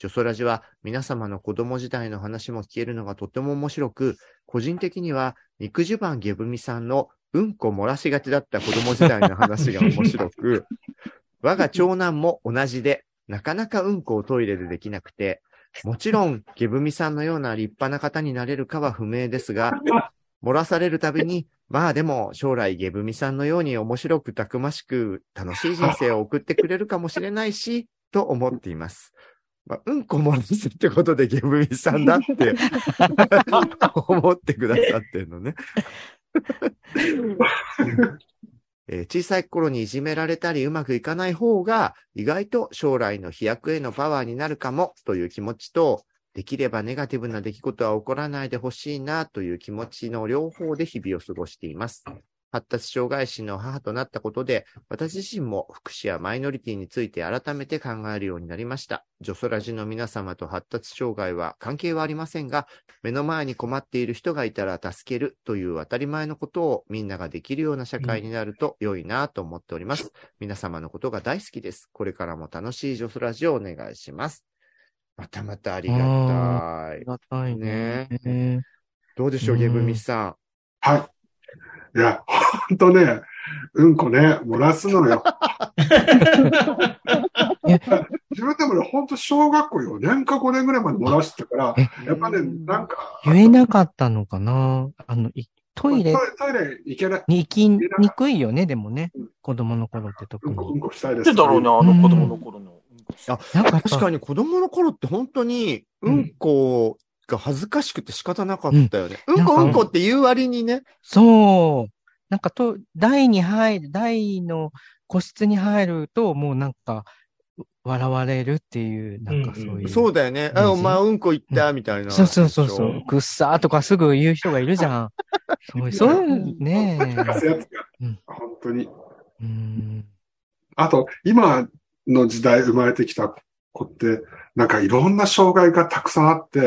ジョソラジは皆様の子供時代の話も聞けるのがとても面白く、個人的には肉襦袢ゲブミさんのうんこ漏らしがちだった子供時代の話が面白く、我が長男も同じで、なかなかうんこをトイレでできなくて、もちろん、ゲブミさんのような立派な方になれるかは不明ですが、漏らされるたびに、まあでも将来ゲブミさんのように面白くたくましく楽しい人生を送ってくれるかもしれないし、と思っています。まあ、うんこ漏らすってことでゲブミさんだって 思ってくださってるのね。えー小さい頃にいじめられたりうまくいかない方が意外と将来の飛躍へのパワーになるかもという気持ちと、できればネガティブな出来事は起こらないでほしいなという気持ちの両方で日々を過ごしています。発達障害児の母となったことで、私自身も福祉やマイノリティについて改めて考えるようになりました。ジョソラジの皆様と発達障害は関係はありませんが、目の前に困っている人がいたら助けるという当たり前のことをみんなができるような社会になると良いなと思っております。皆様のことが大好きです。これからも楽しいジョソラジをお願いします。またまたありがたいあり。がたいね。どうでしょう、うんゲブミさん。はい。いや、ほんとね、うんこね、漏らすのよ。自分でもね、ほんと小学校4年か5年ぐらいまで漏らしてたから、えやっぱね、なんか、言えなかったのかなあの、いトイレトイレ行けない。に行きにくいよね、でもねうん。子供の頃って特うんこ、うに。んこしたいです。だろうね、あの子供の頃の。あなんか確かに子供の頃って本当に、うんこが恥ずかしくて仕方なかったよね。うん、こなんかうんこって言う割にね。そう。なんかと、台に入る、台の個室に入ると、もうなんか、笑われるっていう、なんかそういう。そうだよね。あ、お前うんこ言った、みたいな。そうそうそうそう。くっさーとかすぐ言う人がいるじゃん。そう そういう、ね聞かせやつがうん、本当に。え。うん。あと、今の時代生まれてきた子って、なんかいろんな障害がたくさんあって、い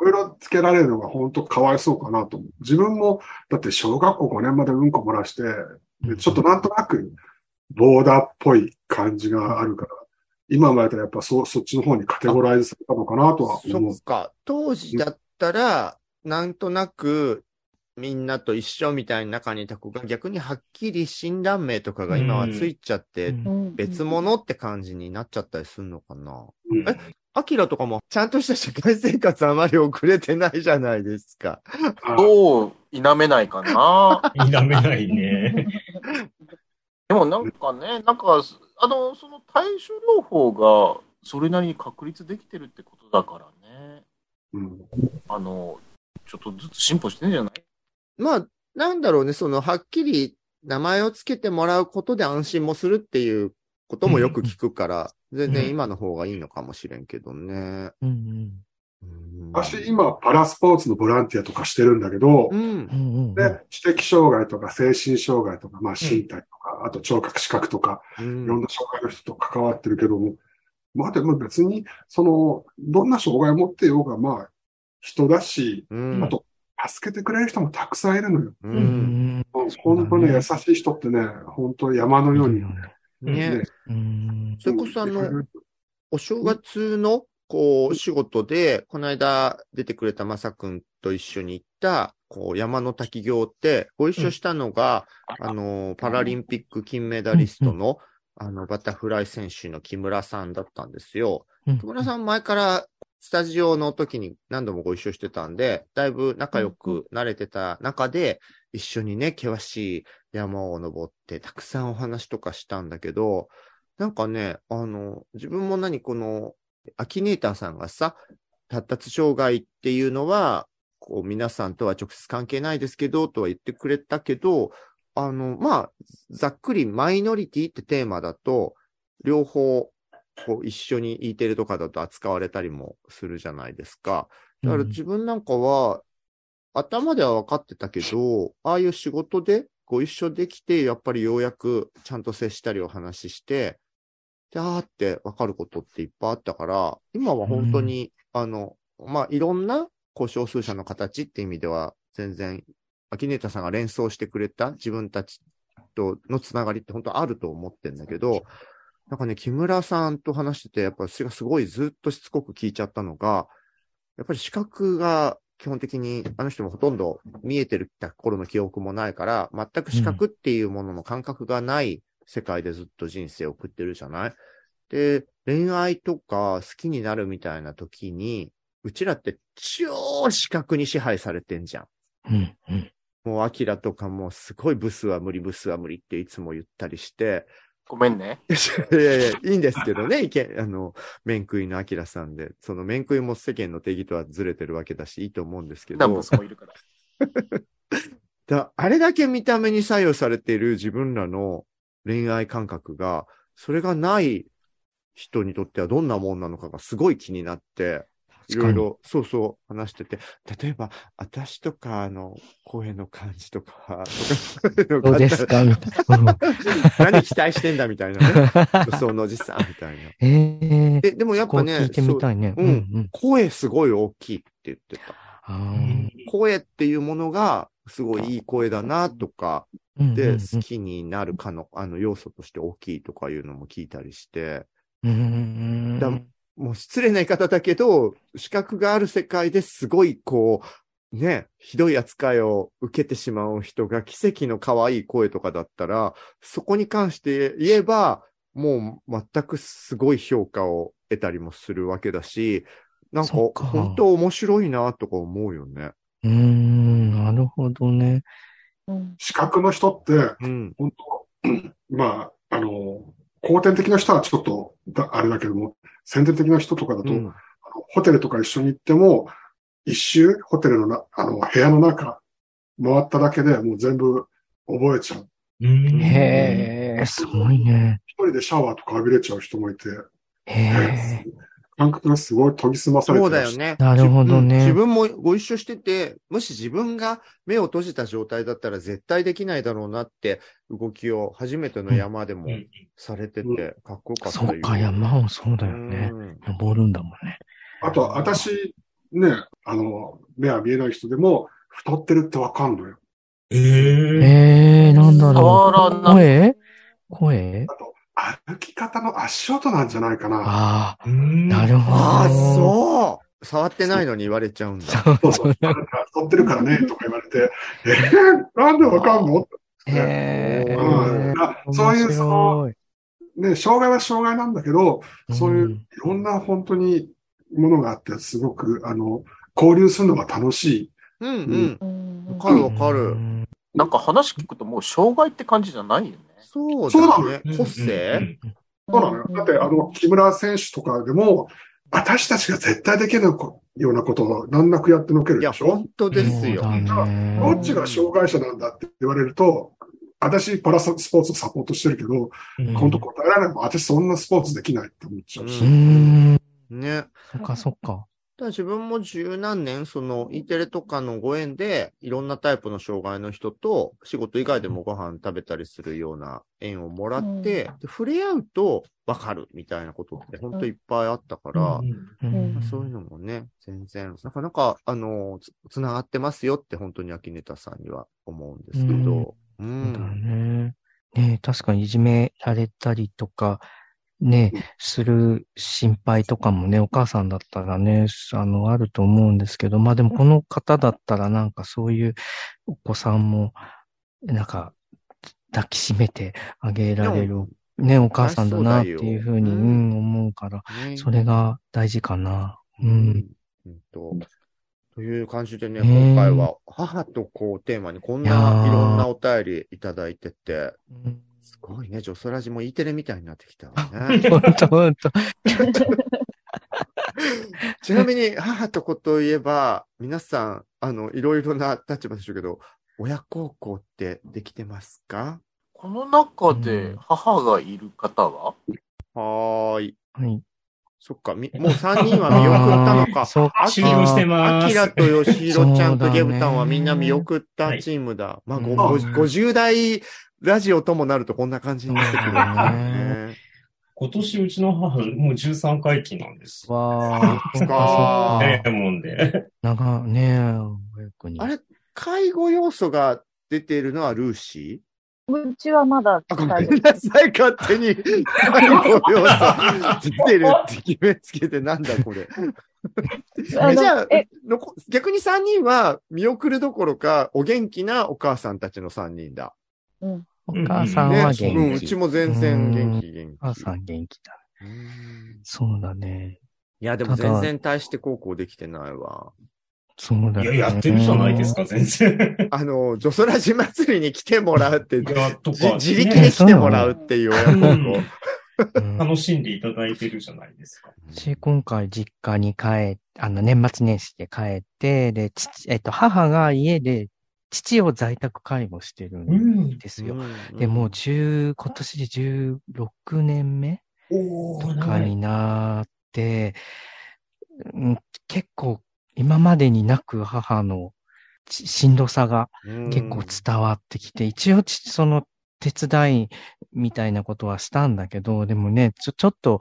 ろいろつけられるのが本当かわいそうかなと思う。自分も、だって小学校5年までうんこ漏らして、でちょっとなんとなくボーダーっぽい感じがあるから、今生まれたらやっぱそそっちの方にカテゴライズされたのかなとは思うそっ。か。当時だったら、なんとなく、みんなと一緒みたいな中にいた子が逆にはっきり診断名とかが今はついちゃって、うん別物って感じになっちゃったりするのかな？うんえアキラとかもちゃんとした社会生活あまり遅れてないじゃないですか。あどう否めないかな？否めないね。でもなんかね、なんか、あの、その対処療法がそれなりに確立できてるってことだからね。うんあの、ちょっとずつ進歩してんじゃない？まあ、なんだろうね、その、はっきり名前をつけてもらうことで安心もするっていうこともよく聞くから、全然今の方がいいのかもしれんけどね。うんうん私今パラスポーツのボランティアとかしてるんだけどう、んうん。う。んうんで、知的障害とか精神障害とか、まあ身体とか、あと聴覚視覚とか、うんいろんな障害の人と関わってるけども、まあでも別に、その、どんな障害を持ってようが、まあ、人だし、うんあと、助けてくれる人もたくさんいるのよ。ううんん。本当に優しい人ってね、本当山のように、ね。うん。それこそあの、お正月の、こう、仕事で、この間出てくれたまさくんと一緒に行った、こう、山の滝行って、ご一緒したのが、あの、パラリンピック金メダリストの、あの、バタフライ選手の木村さんだったんですよ。うん木村さん前からスタジオの時に何度もご一緒してたんで、だいぶ仲良く慣れてた中で、一緒にね、険しい山を登って、たくさんお話とかしたんだけど、なんかね、あの、自分も何この、アキネーターさんがさ、発達障害っていうのは、こう皆さんとは直接関係ないですけど、とは言ってくれたけど、あの、まあ、ざっくりマイノリティってテーマだと、両方、こう一緒に E テレとかだと扱われたりもするじゃないですか。だから自分なんかは、頭では分かってたけど、ああいう仕事でご一緒できて、やっぱりようやくちゃんと接したりお話しして、で、あーって分かることっていっぱいあったから、今は本当に、あの、まあ、いろんな、こう、少数者の形って意味では、全然、アキネータさんが連想してくれた自分たちとのつながりって本当あると思ってんだけど、なんかね、木村さんと話してて、やっぱ私がすごいずっとしつこく聞いちゃったのが、やっぱり視覚が基本的に、あの人もほとんど見えてるた頃の記憶もないから、全く視覚っていうものの感覚がない世界でずっと人生を送ってるじゃない、で、恋愛とか好きになるみたいな時に、うちらって超視覚に支配されてんじゃん。うん、うん。もう、アキラとかもすごいブスは無理、ブスは無理っていつも言ったりして、ごめんね。いやいや、いいんですけどね、意見、あの、面食いのアキラさんで、その面食いも世間の定義とはずれてるわけだし、いいと思うんですけど何ブ、スもいるから。だあれだけ見た目に左右されている自分らの恋愛感覚が、それがない人にとってはどんなもんなのかがすごい気になって、いろいろ、そうそう話してて、例えば、私とか、あの、声の感じとか、とかどうですかみたいな。何期待してんだみたいなね。女装のおじさんみたいな。ええで、でもやっぱね、聞いてみたいね。そううんうん。声すごい大きいって言ってた。声っていうものがすごいいい声だなとか、で、うんうんうん好きになるかの、あの、要素として大きいとかいうのも聞いたりして、うんうんだもう失礼な言い方だけど、資格がある世界ですごいこう、ね、ひどい扱いを受けてしまう人が奇跡の可愛い声とかだったら、そこに関して言えば、もう全くすごい評価を得たりもするわけだし、なんか本当面白いなとか思うよね。うーん、なるほどね。うん資格の人って、うん。本当、まあ、あの、後天的な人はちょっとだ、あれだけども、先天的な人とかだと、うん。あのホテルとか一緒に行っても、一周、ホテルのな、あの、部屋の中、回っただけでもう全部覚えちゃう。うん。へえ、すごいね。一人でシャワーとか浴びれちゃう人もいて、へえ、感覚がすごい研ぎ澄まされてるそうだよ。ね。なるほどね自分うん自分もご一緒してて、もし自分が目を閉じた状態だったら絶対できないだろうなって動きを初めての山でもうんされてうんて、かっこよかったよそっか、山もそうだよね。うん登るんだもんね。あと、私、ね、あの、目は見えない人でも、太ってるってわかんのよ。ええええ、なんだろう。ない。声？声？あと、歩き方の足音なんじゃないかな。ああ、ななるほど。ああ、そう。触ってないのに言われちゃうんだ。そうそう。なんか太ってるからね、とか言われて、えー、なんでわかんの？へえ。うんあそういうそのね、障害は障害なんだけど、そういういろんな本当にものがあって、すごく、あの、交流するのが楽しい。うんうん。うんわかるわかる。うんなんか話聞くともう障害って感じじゃないよね。そうそうなの？だね。個性？そうなのよ。だって、あの、木村選手とかでも、私たちが絶対できるようなことを難なくやってのけるいや、でしょ？本当ですよ。だねどっちが障害者なんだって言われると、私、パラスポーツをサポートしてるけど、うん本当答えられないもん。私、そんなスポーツできないって思っちゃううし。ん。ね。そっかそっか。ただ自分も十何年、その E テレとかのご縁で、いろんなタイプの障害の人と仕事以外でもご飯食べたりするような縁をもらって、うん。で触れ合うと分かるみたいなことって本当いっぱいあったから、うん。そういうのもね、全然、なかなか、あの、つ、つながってますよって本当に秋ネタさんには思うんですけど、うそうだん。ね。ね確かにいじめられたりとか、ねうんする心配とかもね、お母さんだったらね、あの、あると思うんですけど、まあでもこの方だったらなんかそういうお子さんも、なんか、抱きしめてあげられる、ね、お母さんだなっていうふうに、そうん、思うから、ね。それが大事かな。う。うん。うんと。という感じでね、ね今回は母と子をテーマにこんないろんなお便りいただいてて、ごいね、ジョソラジも E テレみたいになってきたわね。ほんとほんと。ちなみに母と子といえば、皆さん、あの、いろいろな立場でしょうけど、親孝行ってできてますか？この中うでん母がいる方は、はーい。はい。そっか、みもう3人は見送ったのか。そうか。終了してますアキラとヨシヒロちゃんとゲブタンはみんな見送ったチームだ。まあ、ごうんご50代ラジオともなるとこんな感じになってくるんだそうだねね。今年うちの母、もう13回忌なんです。わあ、そっかえ。えもんで。長、ねえ、親子に。あれ、介護要素が出ているのはルーシうちはまだーあ、ごめんなさい、勝手に介護要素出てるって決めつけてなんだこれ。じゃあえ、のこ逆に3人は見送るどころか、お元気なお母さんたちの3人だ。お母さんね、は元気。うん、うちも全然元気、元気。お母さん元気だ。うんそうだね。いや、でも全然大して高校できてないわ。いそうだね。や、やってるじゃないですか、全然。あの、ジョソラジ祭りに来てもらうって、いや、とじか、自力で来てもらうっていう親孝行。うん楽しんでいただいてるじゃないですか。私、今回実家に帰っあの、年末年始で帰って、で、父、えっと、母が家で父を在宅介護してるんですよ。うんで、もう10、今年で16年目とかになって、うん結構今までになく母のちしんどさが結構伝わってきて、一応ちその手伝いみたいなことはしたんだけど、でもね、ちょ、ちょっと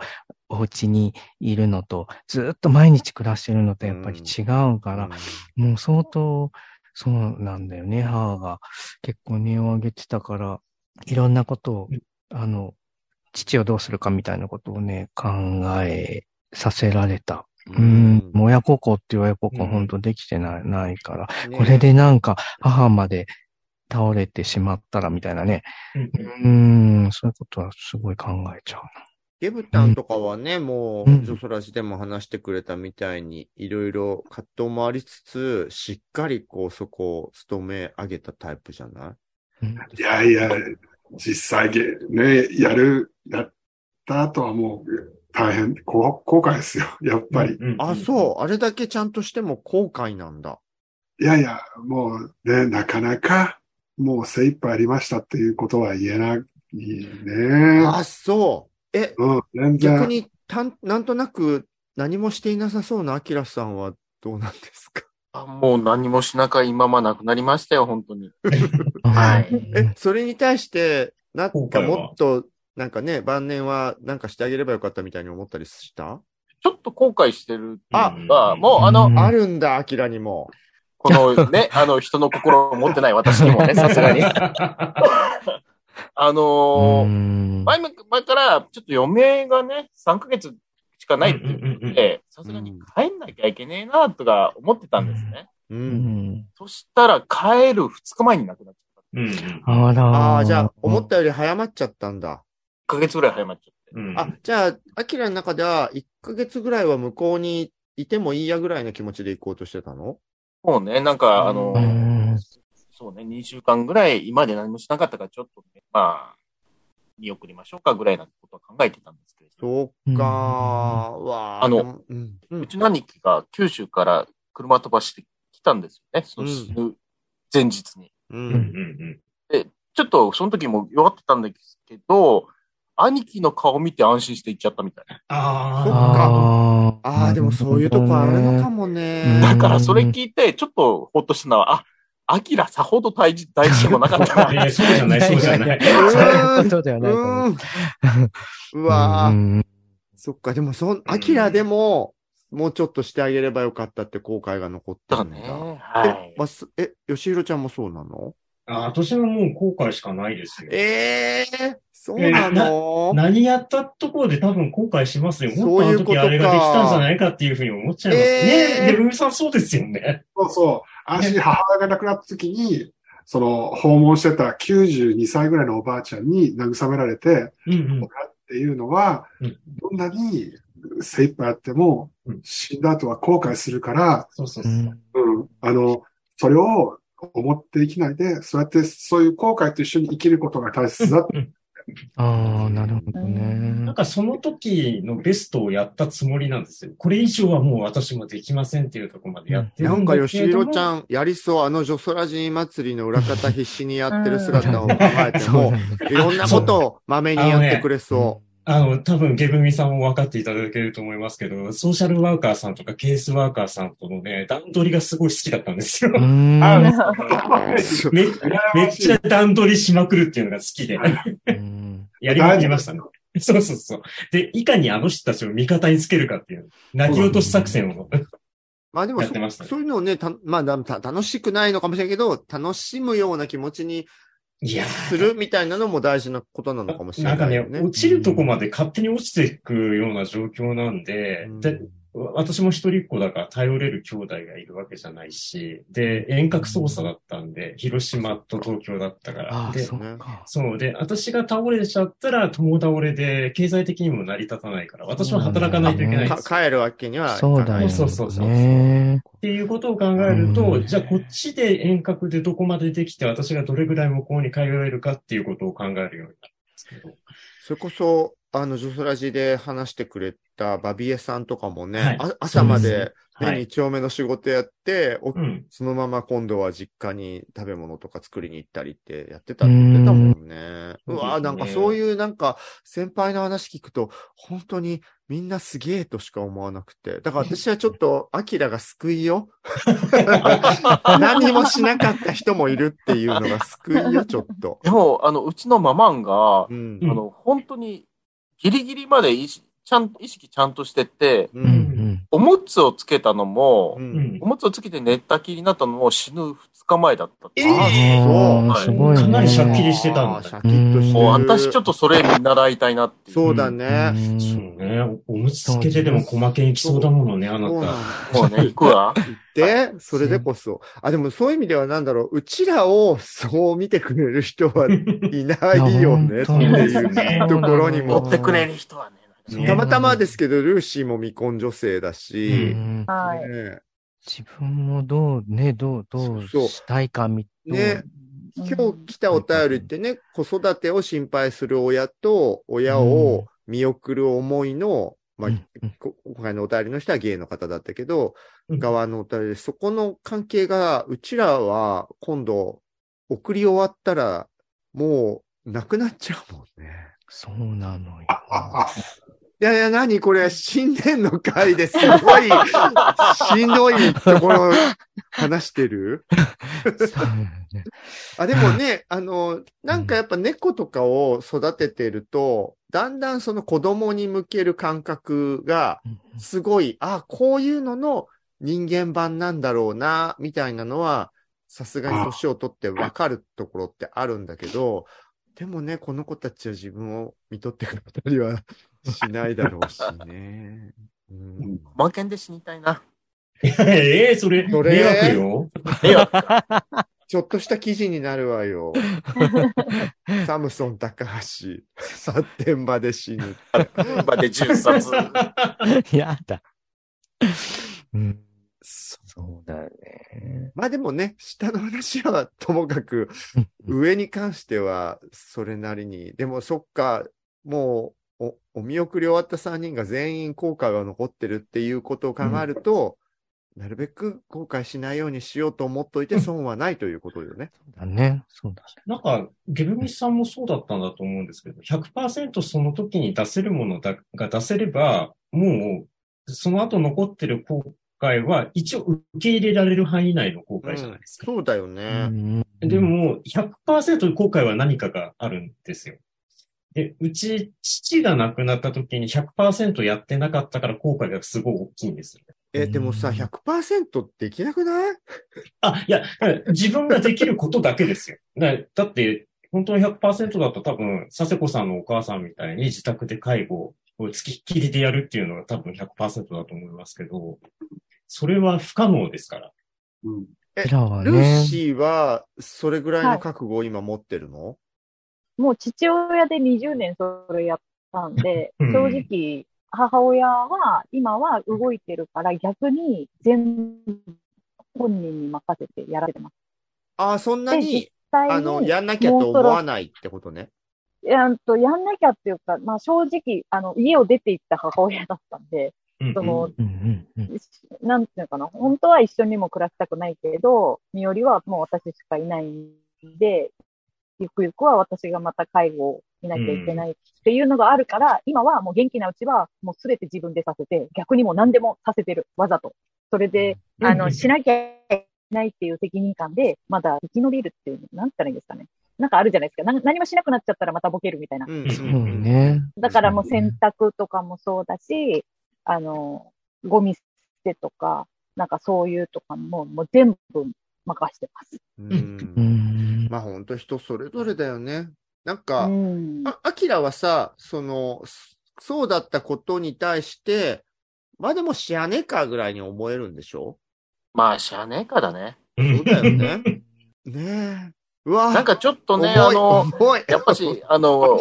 お家にいるのと、ずっと毎日暮らしてるのとやっぱり違うから、もう相当、そうなんだよね。母が結構音を上げてたから、いろんなことを、あの、父をどうするかみたいなことをね、考えさせられた。うん、もう親孝行っていう親孝行うん。本当できてない、ないから、ね。これでなんか母まで倒れてしまったらみたいなね。うん。うん、そういうことはすごい考えちゃうゲブタンとかはね、もう、うんジョソラジでも話してくれたみたいに、いろいろ葛藤もありつつ、しっかりこう、そこを務め上げたタイプじゃない？な。うんいやいや、実際げ、ね、やる、やった後はもう大変、こう後悔ですよ、やっぱり。あ、そう。あれだけちゃんとしても後悔なんだ。いやいや、もうね、なかなか、もう精一杯ありましたっていうことは言えないね。あ、そう。え、うん、全然。逆に、たん、なんとなく何もしていなさそうなアキラさんはどうなんですか？あもう何もしなか今まなくなりましたよ、本当に。はいえ、それに対して、なんかもっと、なんかね、晩年はなんかしてあげればよかったみたいに思ったりした？ちょっと後悔してるあもうあの、うんあるんだ、アキラにも。このね、あの人の心を持ってない私にもね、さすがに。あのーうん前も前から、ちょっと余命がね、3ヶ月しかないって言って、さすがに帰んなきゃいけねえな、とか思ってたんですね。う。うんんそしたら、帰る2日前に亡くなっちゃった。うんあら。ああ、じゃあ、思ったより早まっちゃったんだ。1ヶ月ぐらい早まっちゃって。うんあ、じゃあ、アキラの中では、1ヶ月ぐらいは向こうにいてもいいやぐらいの気持ちで行こうとしてたの？もうね、なんか、あのう、んそうね、2週間ぐらい、今まで何もしなかったから、ちょっとね、まあ、見送りましょうかぐらいなことは考えてたんですけれど、そうかわああのうん。ううんちの兄貴が九州から車飛ばしてきたんですよね、その死ぬ前日に。う。うんんちょっとその時も弱ってたんですけど、兄貴の顔見て安心して行っちゃったみたい。あそっあ。あああ、でもそういうとこあるのかも。もね。だからそれ聞いて、ちょっとほっとしたのは、あ、アキラさほど大事、大事でもなかったな。えーそうじゃない、そうじゃない。そういうことではないと思う。うん。うわーうんそっか、でも、そん、アキラでも、もうちょっとしてあげればよかったって後悔が残ってるんだ。だね。はいえ、。ます、え、吉弘ちゃんもそうなの？あ私はもう後悔しかないですよ。ええそうなの？何やったところで多分後悔しますよ。もっとあの時そういうことかあれができたんじゃないかっていうふうに思っちゃいます。えーねえ、デブミさんそうですよね。そうそう。私、母親が亡くなった時に、その、訪問してた92歳ぐらいのおばあちゃんに慰められて、うんうん。っていうのはうん、どんなに精一杯やってもうん、死んだ後は後悔するから、そうそうそう。うんうん、あの、それを思って生きないで、そうやってそういう後悔と一緒に生きることが大切だ。ああ、なるほどなねん。かその時のベストをやったつもりなんですよ。これ以上はもう私もできませんっていうところまでやってるなんか、だけれども吉弘ちゃん、やりそう、あの、ジョソラジー祭りの裏方必死にやってる姿を考えてもいろんなことをまめにやってくれそあの、多分、ゲブミさんも分かっていただけると思いますけど、ソーシャルワーカーさんとかケースワーカーさんとのね、段取りがすごい好きだったんですよ。めめっちゃ段取りしまくるっていうのが好きで、うんやりまくりましたね。そうそうそう。で、いかにあの人たちを味方につけるかっていう、泣き落とし作戦を。まあでもそやってましたねそういうのをね、たまあだた楽しくないのかもしれないけど、楽しむような気持ちにいやするみたいなのも大事なことなのかもしれなんかねないよね。、落ちるとこまで勝手に落ちていくような状況なんで、うんで私も一人っ子だから頼れる兄弟がいるわけじゃないし、で、遠隔操作だったんで、広島と東京だったから。ああ、でそうか。そうで、私が倒れちゃったら共倒れで、経済的にも成り立たないから、私は働かないといけないんですよ。か帰るわけにはいかない。そうだよね。そうそうそうねっていうことを考えると、うんじゃあこっちで遠隔でどこまでできて、私がどれぐらい向こうに通えるかっていうことを考えるようになるんですけど。それこそ、あの、ジョソラジで話してくれたバビエさんとかもね、はいあ朝までで、ね、はい二丁目の仕事やって、おうん。そのまま今度は実家に食べ物とか作りに行ったりってやってたって言ってたもんね。ううんわぁ、なんかそういうなんか先輩の話聞くと、本当にみんなすげえとしか思わなくて。だから私はちょっと、アキラが救いよ。何もしなかった人もいるっていうのが救いよ、ちょっと。でも、あの、うちのママンが、うんうんあの、本当に、ギリギリまで意識ちゃん意識ちゃんとしてて、う。ん。おむつをつけたのも、う。うんんおむつをつけて寝たきりになったのも死ぬ2日前だったって。ええあそうあ、すごいね。かなりシャッキリしてたんだシャキッとしてる。もう私ちょっとそれ見習いたいなっていう。そうだね。うんそうね。おむつつけてでも細けにきそうだものね、あなた。だもうね、行くわ。で、それでこそ。あ、でもそういう意味ではなんだろう、うちらをそう見てくれる人はいないよね、っていうねところにも持っ。てくれる人はね。ね。たまたまですけど、ルーシーも未婚女性だうし、ん。はい。ね。自分もどう、ね、どう、どうしたいかみ、ね。うん。今日来たお便りってね、子育てを心配する親と、親を見送る思いの、まあ今回のお便りの人はゲイの方だったけど、うん。側のお便りで、そこの関係が、うちらは今度、送り終わったら、もう、なくなっちゃうもんね。そうなのよ。あ、いやいや、何これ、新年の回ですごい、しんどいところ話してる？あ、でもね、あの、なんかやっぱ猫とかを育ててると、だんだんその子供に向ける感覚が、すごい、あ、こういうのの人間版なんだろうな、みたいなのは、さすがに年を取ってわかるところってあるんだけど、でもね、この子たちは自分を見とってくれたりはしないだろうしね。うん、満件で死にたいな。ええそれ、それ？迷惑よ。迷惑ちょっとした記事になるわよ。サムソン高橋、発展場で死ぬ。まで10冊。やだ。うん。そうだよね。まあでもね、下の話はともかく、上に関してはそれなりに。でもそっか、もうお、お見送り終わった3人が全員後悔が残ってるっていうことを考えると、なるべく後悔しないようにしようと思っといて損はないということよね。だね。そうだなんか、ゲブミさんもそうだったんだと思うんですけど、100%その時に出せるものだが出せれば、もう、その後残ってる後悔は一応受け入れられる範囲内の後悔じゃないですか。そうだようね。ん。でも、100%後悔は何かがあるんですよ。で、うち、父が亡くなった時に100%やってなかったから後悔がすごい大きいんですよ。え、でもさ、100%できなくない？あ、いや、自分ができることだけですよ。だだって、本当に100%だと多分、佐世子さんのお母さんみたいに自宅で介護を付きっきりでやるっていうのが多分100%だと思いますけど、それは不可能ですから。うん。えうちらはルーね。シーは、それぐらいの覚悟を今持ってるの、もう父親で20年それやったんで、うん正直、母親は今は動いてるから逆に全部本人に任せてやられてます。ああ、そんなで、にあの、に、やんなきゃと思わないってことね。やんと、やんなきゃっていうか、まあ正直、あの、家を出て行った母親だったんで、うんその、うんうんうん。なんていうのかな、本当は一緒にも暮らしたくないけど、身寄りはもう私しかいないんで、ゆくゆくは私がまた介護を見なきゃいけないっていうのがあるから、今はもう元気なうちはもうすべて自分でさせて、逆にもう何でもさせてる、わざと。それで、あの、うんうんしなきゃいけないっていう責任感で、まだ生き延びるっていう、なんて言ったらいいんですかね。なんかあるじゃないですか。な何もしなくなっちゃったらまたボケるみたいな。うんそうね。だからもう洗濯とかもそうだし、あの、ゴミ捨てとか、なんかそういうとかも、もう全部任してます。う。うんん。まあ本当人それぞれだよね。なんうか、ん。あ、アキラはさ、その、そそうだったことに対して、まあでも知らねえかぐらいに思えるんでしょ？まあ、しゃあねえかだね。そうだよね。ねえ。うわ。なんかちょっとね、あの、やっぱし、あの、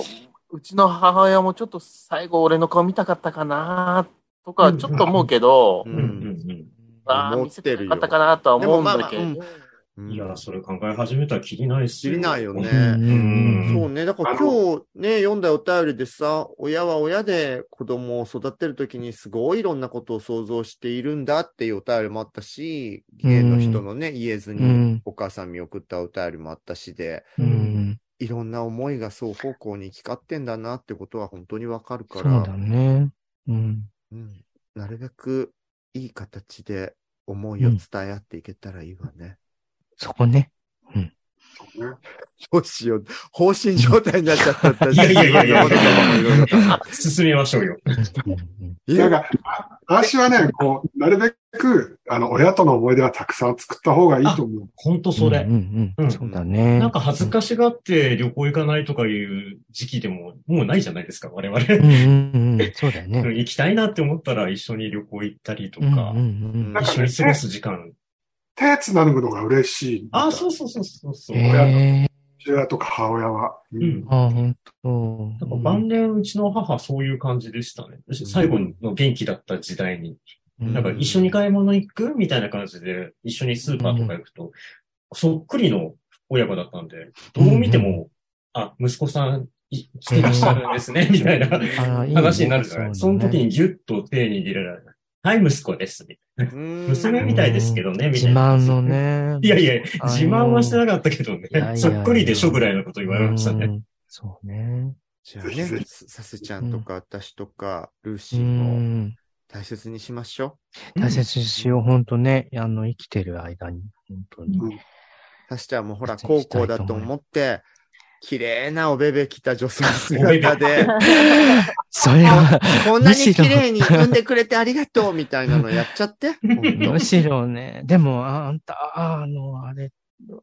うちの母親もちょっと最後俺の顔見たかったかなとか、ちょっと思うけどう、うん。ん。ああ、思見せってるよ。てなかったかなとは思うんだけでもまあまあど、うんいや、それ考え始めたらきりないっす知りないよね。うんそうね。だから今日ね、読んだお便りでさ、親は親で子供を育てるときにすごいいろんなことを想像しているんだっていうお便りもあったし、ゲイの人のね、言えずにうんお母さん見送ったお便りもあったしで、うん。いろんな思いが双方向に行き交ってんだなってことは本当にわかるから、そうだね。うん。うん、なるべくいい形で思いを伝え合っていけたらいいわね。そこね。そうね。どうしよう。放心状態になっちゃった いやいやいやいやいろいろと進めましょうよ。いやなんか、あ私はね、こう、なるべく、あの、親との思い出はたくさん作った方がいいと思う。ほんとそれうん。うんううんん。そうだね。なんか恥ずかしがって旅行行かないとかいう時期でももうないじゃないですか、我々。うんうんうん。そうだよね。行きたいなって思ったら一緒に旅行行ったりとか、うんうんうん。一緒に過ごす時間。手つなぐのが嬉しい。あ、そうそうそうそうそう。ええ。父親とか母親は。ううん。あ、ほんと。なんか晩年うちの母そういう感じでしたね。最後の元気だった時代に。なんか一緒に買い物行くみたいな感じで、一緒にスーパーとか行くと、そっくりの親子だったんで、どう見ても、あ、息子さんい来てらっしゃるんですね、みたいな話になるじゃない。その時にギュッと手に入れられる。はい、息子です。娘みたいですけどね、み自たいな。慢の。ね。いやいや、自慢はしてなかったけどねそっくりでしょぐらいのこと言われましたね。うん。そうね。じゃあねさせちゃんとか私とか、ルーシうーもん。大切にしましょ大切にしよう、ほんとね。あの、生きてる間に、本当に。う。させちゃんもほら、高校だと思って、綺麗なおべべ着た女性おべべ姿で、それは、こんなに綺麗に産んでくれてありがとうみたいなのやっちゃって？むしろね、でも、ああんた、ああの、あれ、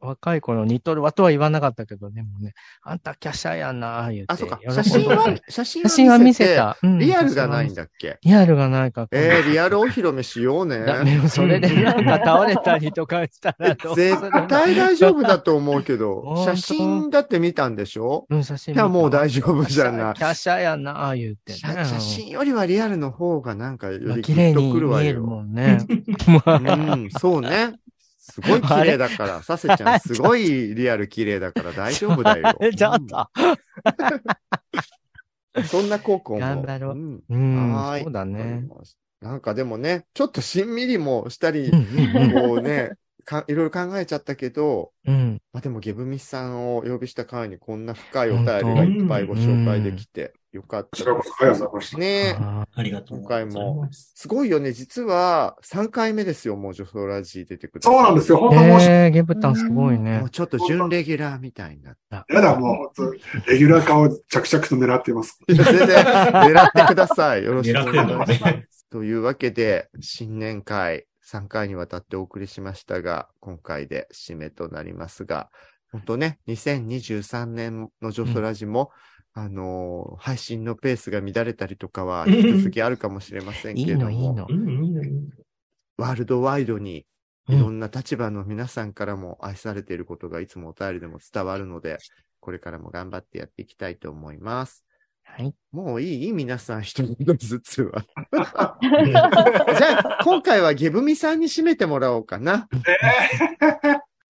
若い頃似とるわとは言わなかったけど、でもね、あんた華奢やな、言って。あ、そうか。写真は写真写真は見せて。た。うんリアルがないんだっけ？リアルがないか。えー、リアルお披露目しようね。だでもそれで なんか倒れたりとかしたらどう絶対大丈夫だと思うけど写真だって見たんでしょ？うん、写真いや、もう大丈夫じゃない。華奢やな、言ってね。写写真よりはリアルの方がなんかよまありグッと綺麗にくるわよ。見えるもんね。まあうん、そうね。すごい綺麗だから、させちゃん、すごいリアル綺麗だから大丈夫だよ。ちょっと。うん そんな高校も。頑張ろううんうん、はーいそうだね。なんかでもね、ちょっとしんみりもしたりこうね、かいろいろ考えちゃったけど、うん。うん。まあでもゲブミさんをお呼びした回にこんな深いお便りがいっぱいご紹介できてよかったこちらこそありがとうございました。ねえ。あありがとうございます。今回もすごいよね。実は3回目ですよ、もうジョソラジー出てくる。そうなんですよ。ー本当申しえー、ゲブタンすごいねもう。ちょっと準レギュラーみたいになった。やだ、もう、レギュラー化を着々と狙っています。いや全然狙ってください。よろしくお願いします。ね。というわけで、新年会3回にわたってお送りしましたが、今回で締めとなりますが、本当ね、2023年のジョソラジも、あのー配信のペースが乱れたりとかは引き続きあるかもしれませんけれども、いいのう。ん、いいの。ワールドワイドにうんいろんな立場の皆さんからも愛されていることがいつもお便りでも伝わるので、これからも頑張ってやっていきたいと思います。はい。もういい？皆さん一言ずつは。じゃあ、今回はゲブミさんに締めてもらおうかな。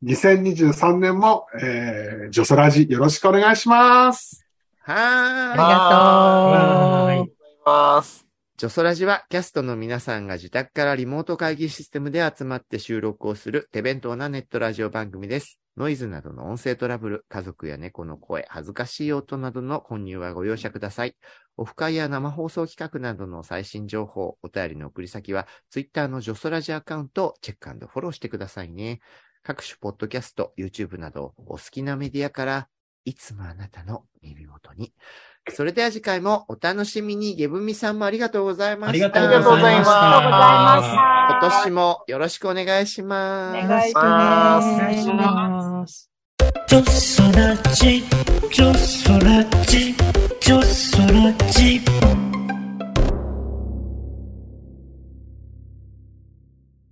2023年も、えー、ジョソラジよろしくお願いします。はありーい。がとう。ます。ジョソラジはキャストの皆さんが自宅からリモート会議システムで集まって収録をする手弁当なネットラジオ番組です。ノイズなどの音声トラブル、家族や猫の声、恥ずかしい音などの混入はご容赦ください。オフ会や生放送企画などの最新情報、お便りの送り先は、ツイッターのジョソラジアカウントをチェックフォローしてくださいね。各種ポッドキャスト、YouTube などお好きなメディアから、いつもあなたの耳元に。それでは次回もお楽しみに、ゲブミさんもありがとうございました。ありがとうございました。ありがとうございました今年もよろしくお願いします。お願いしますお願いします。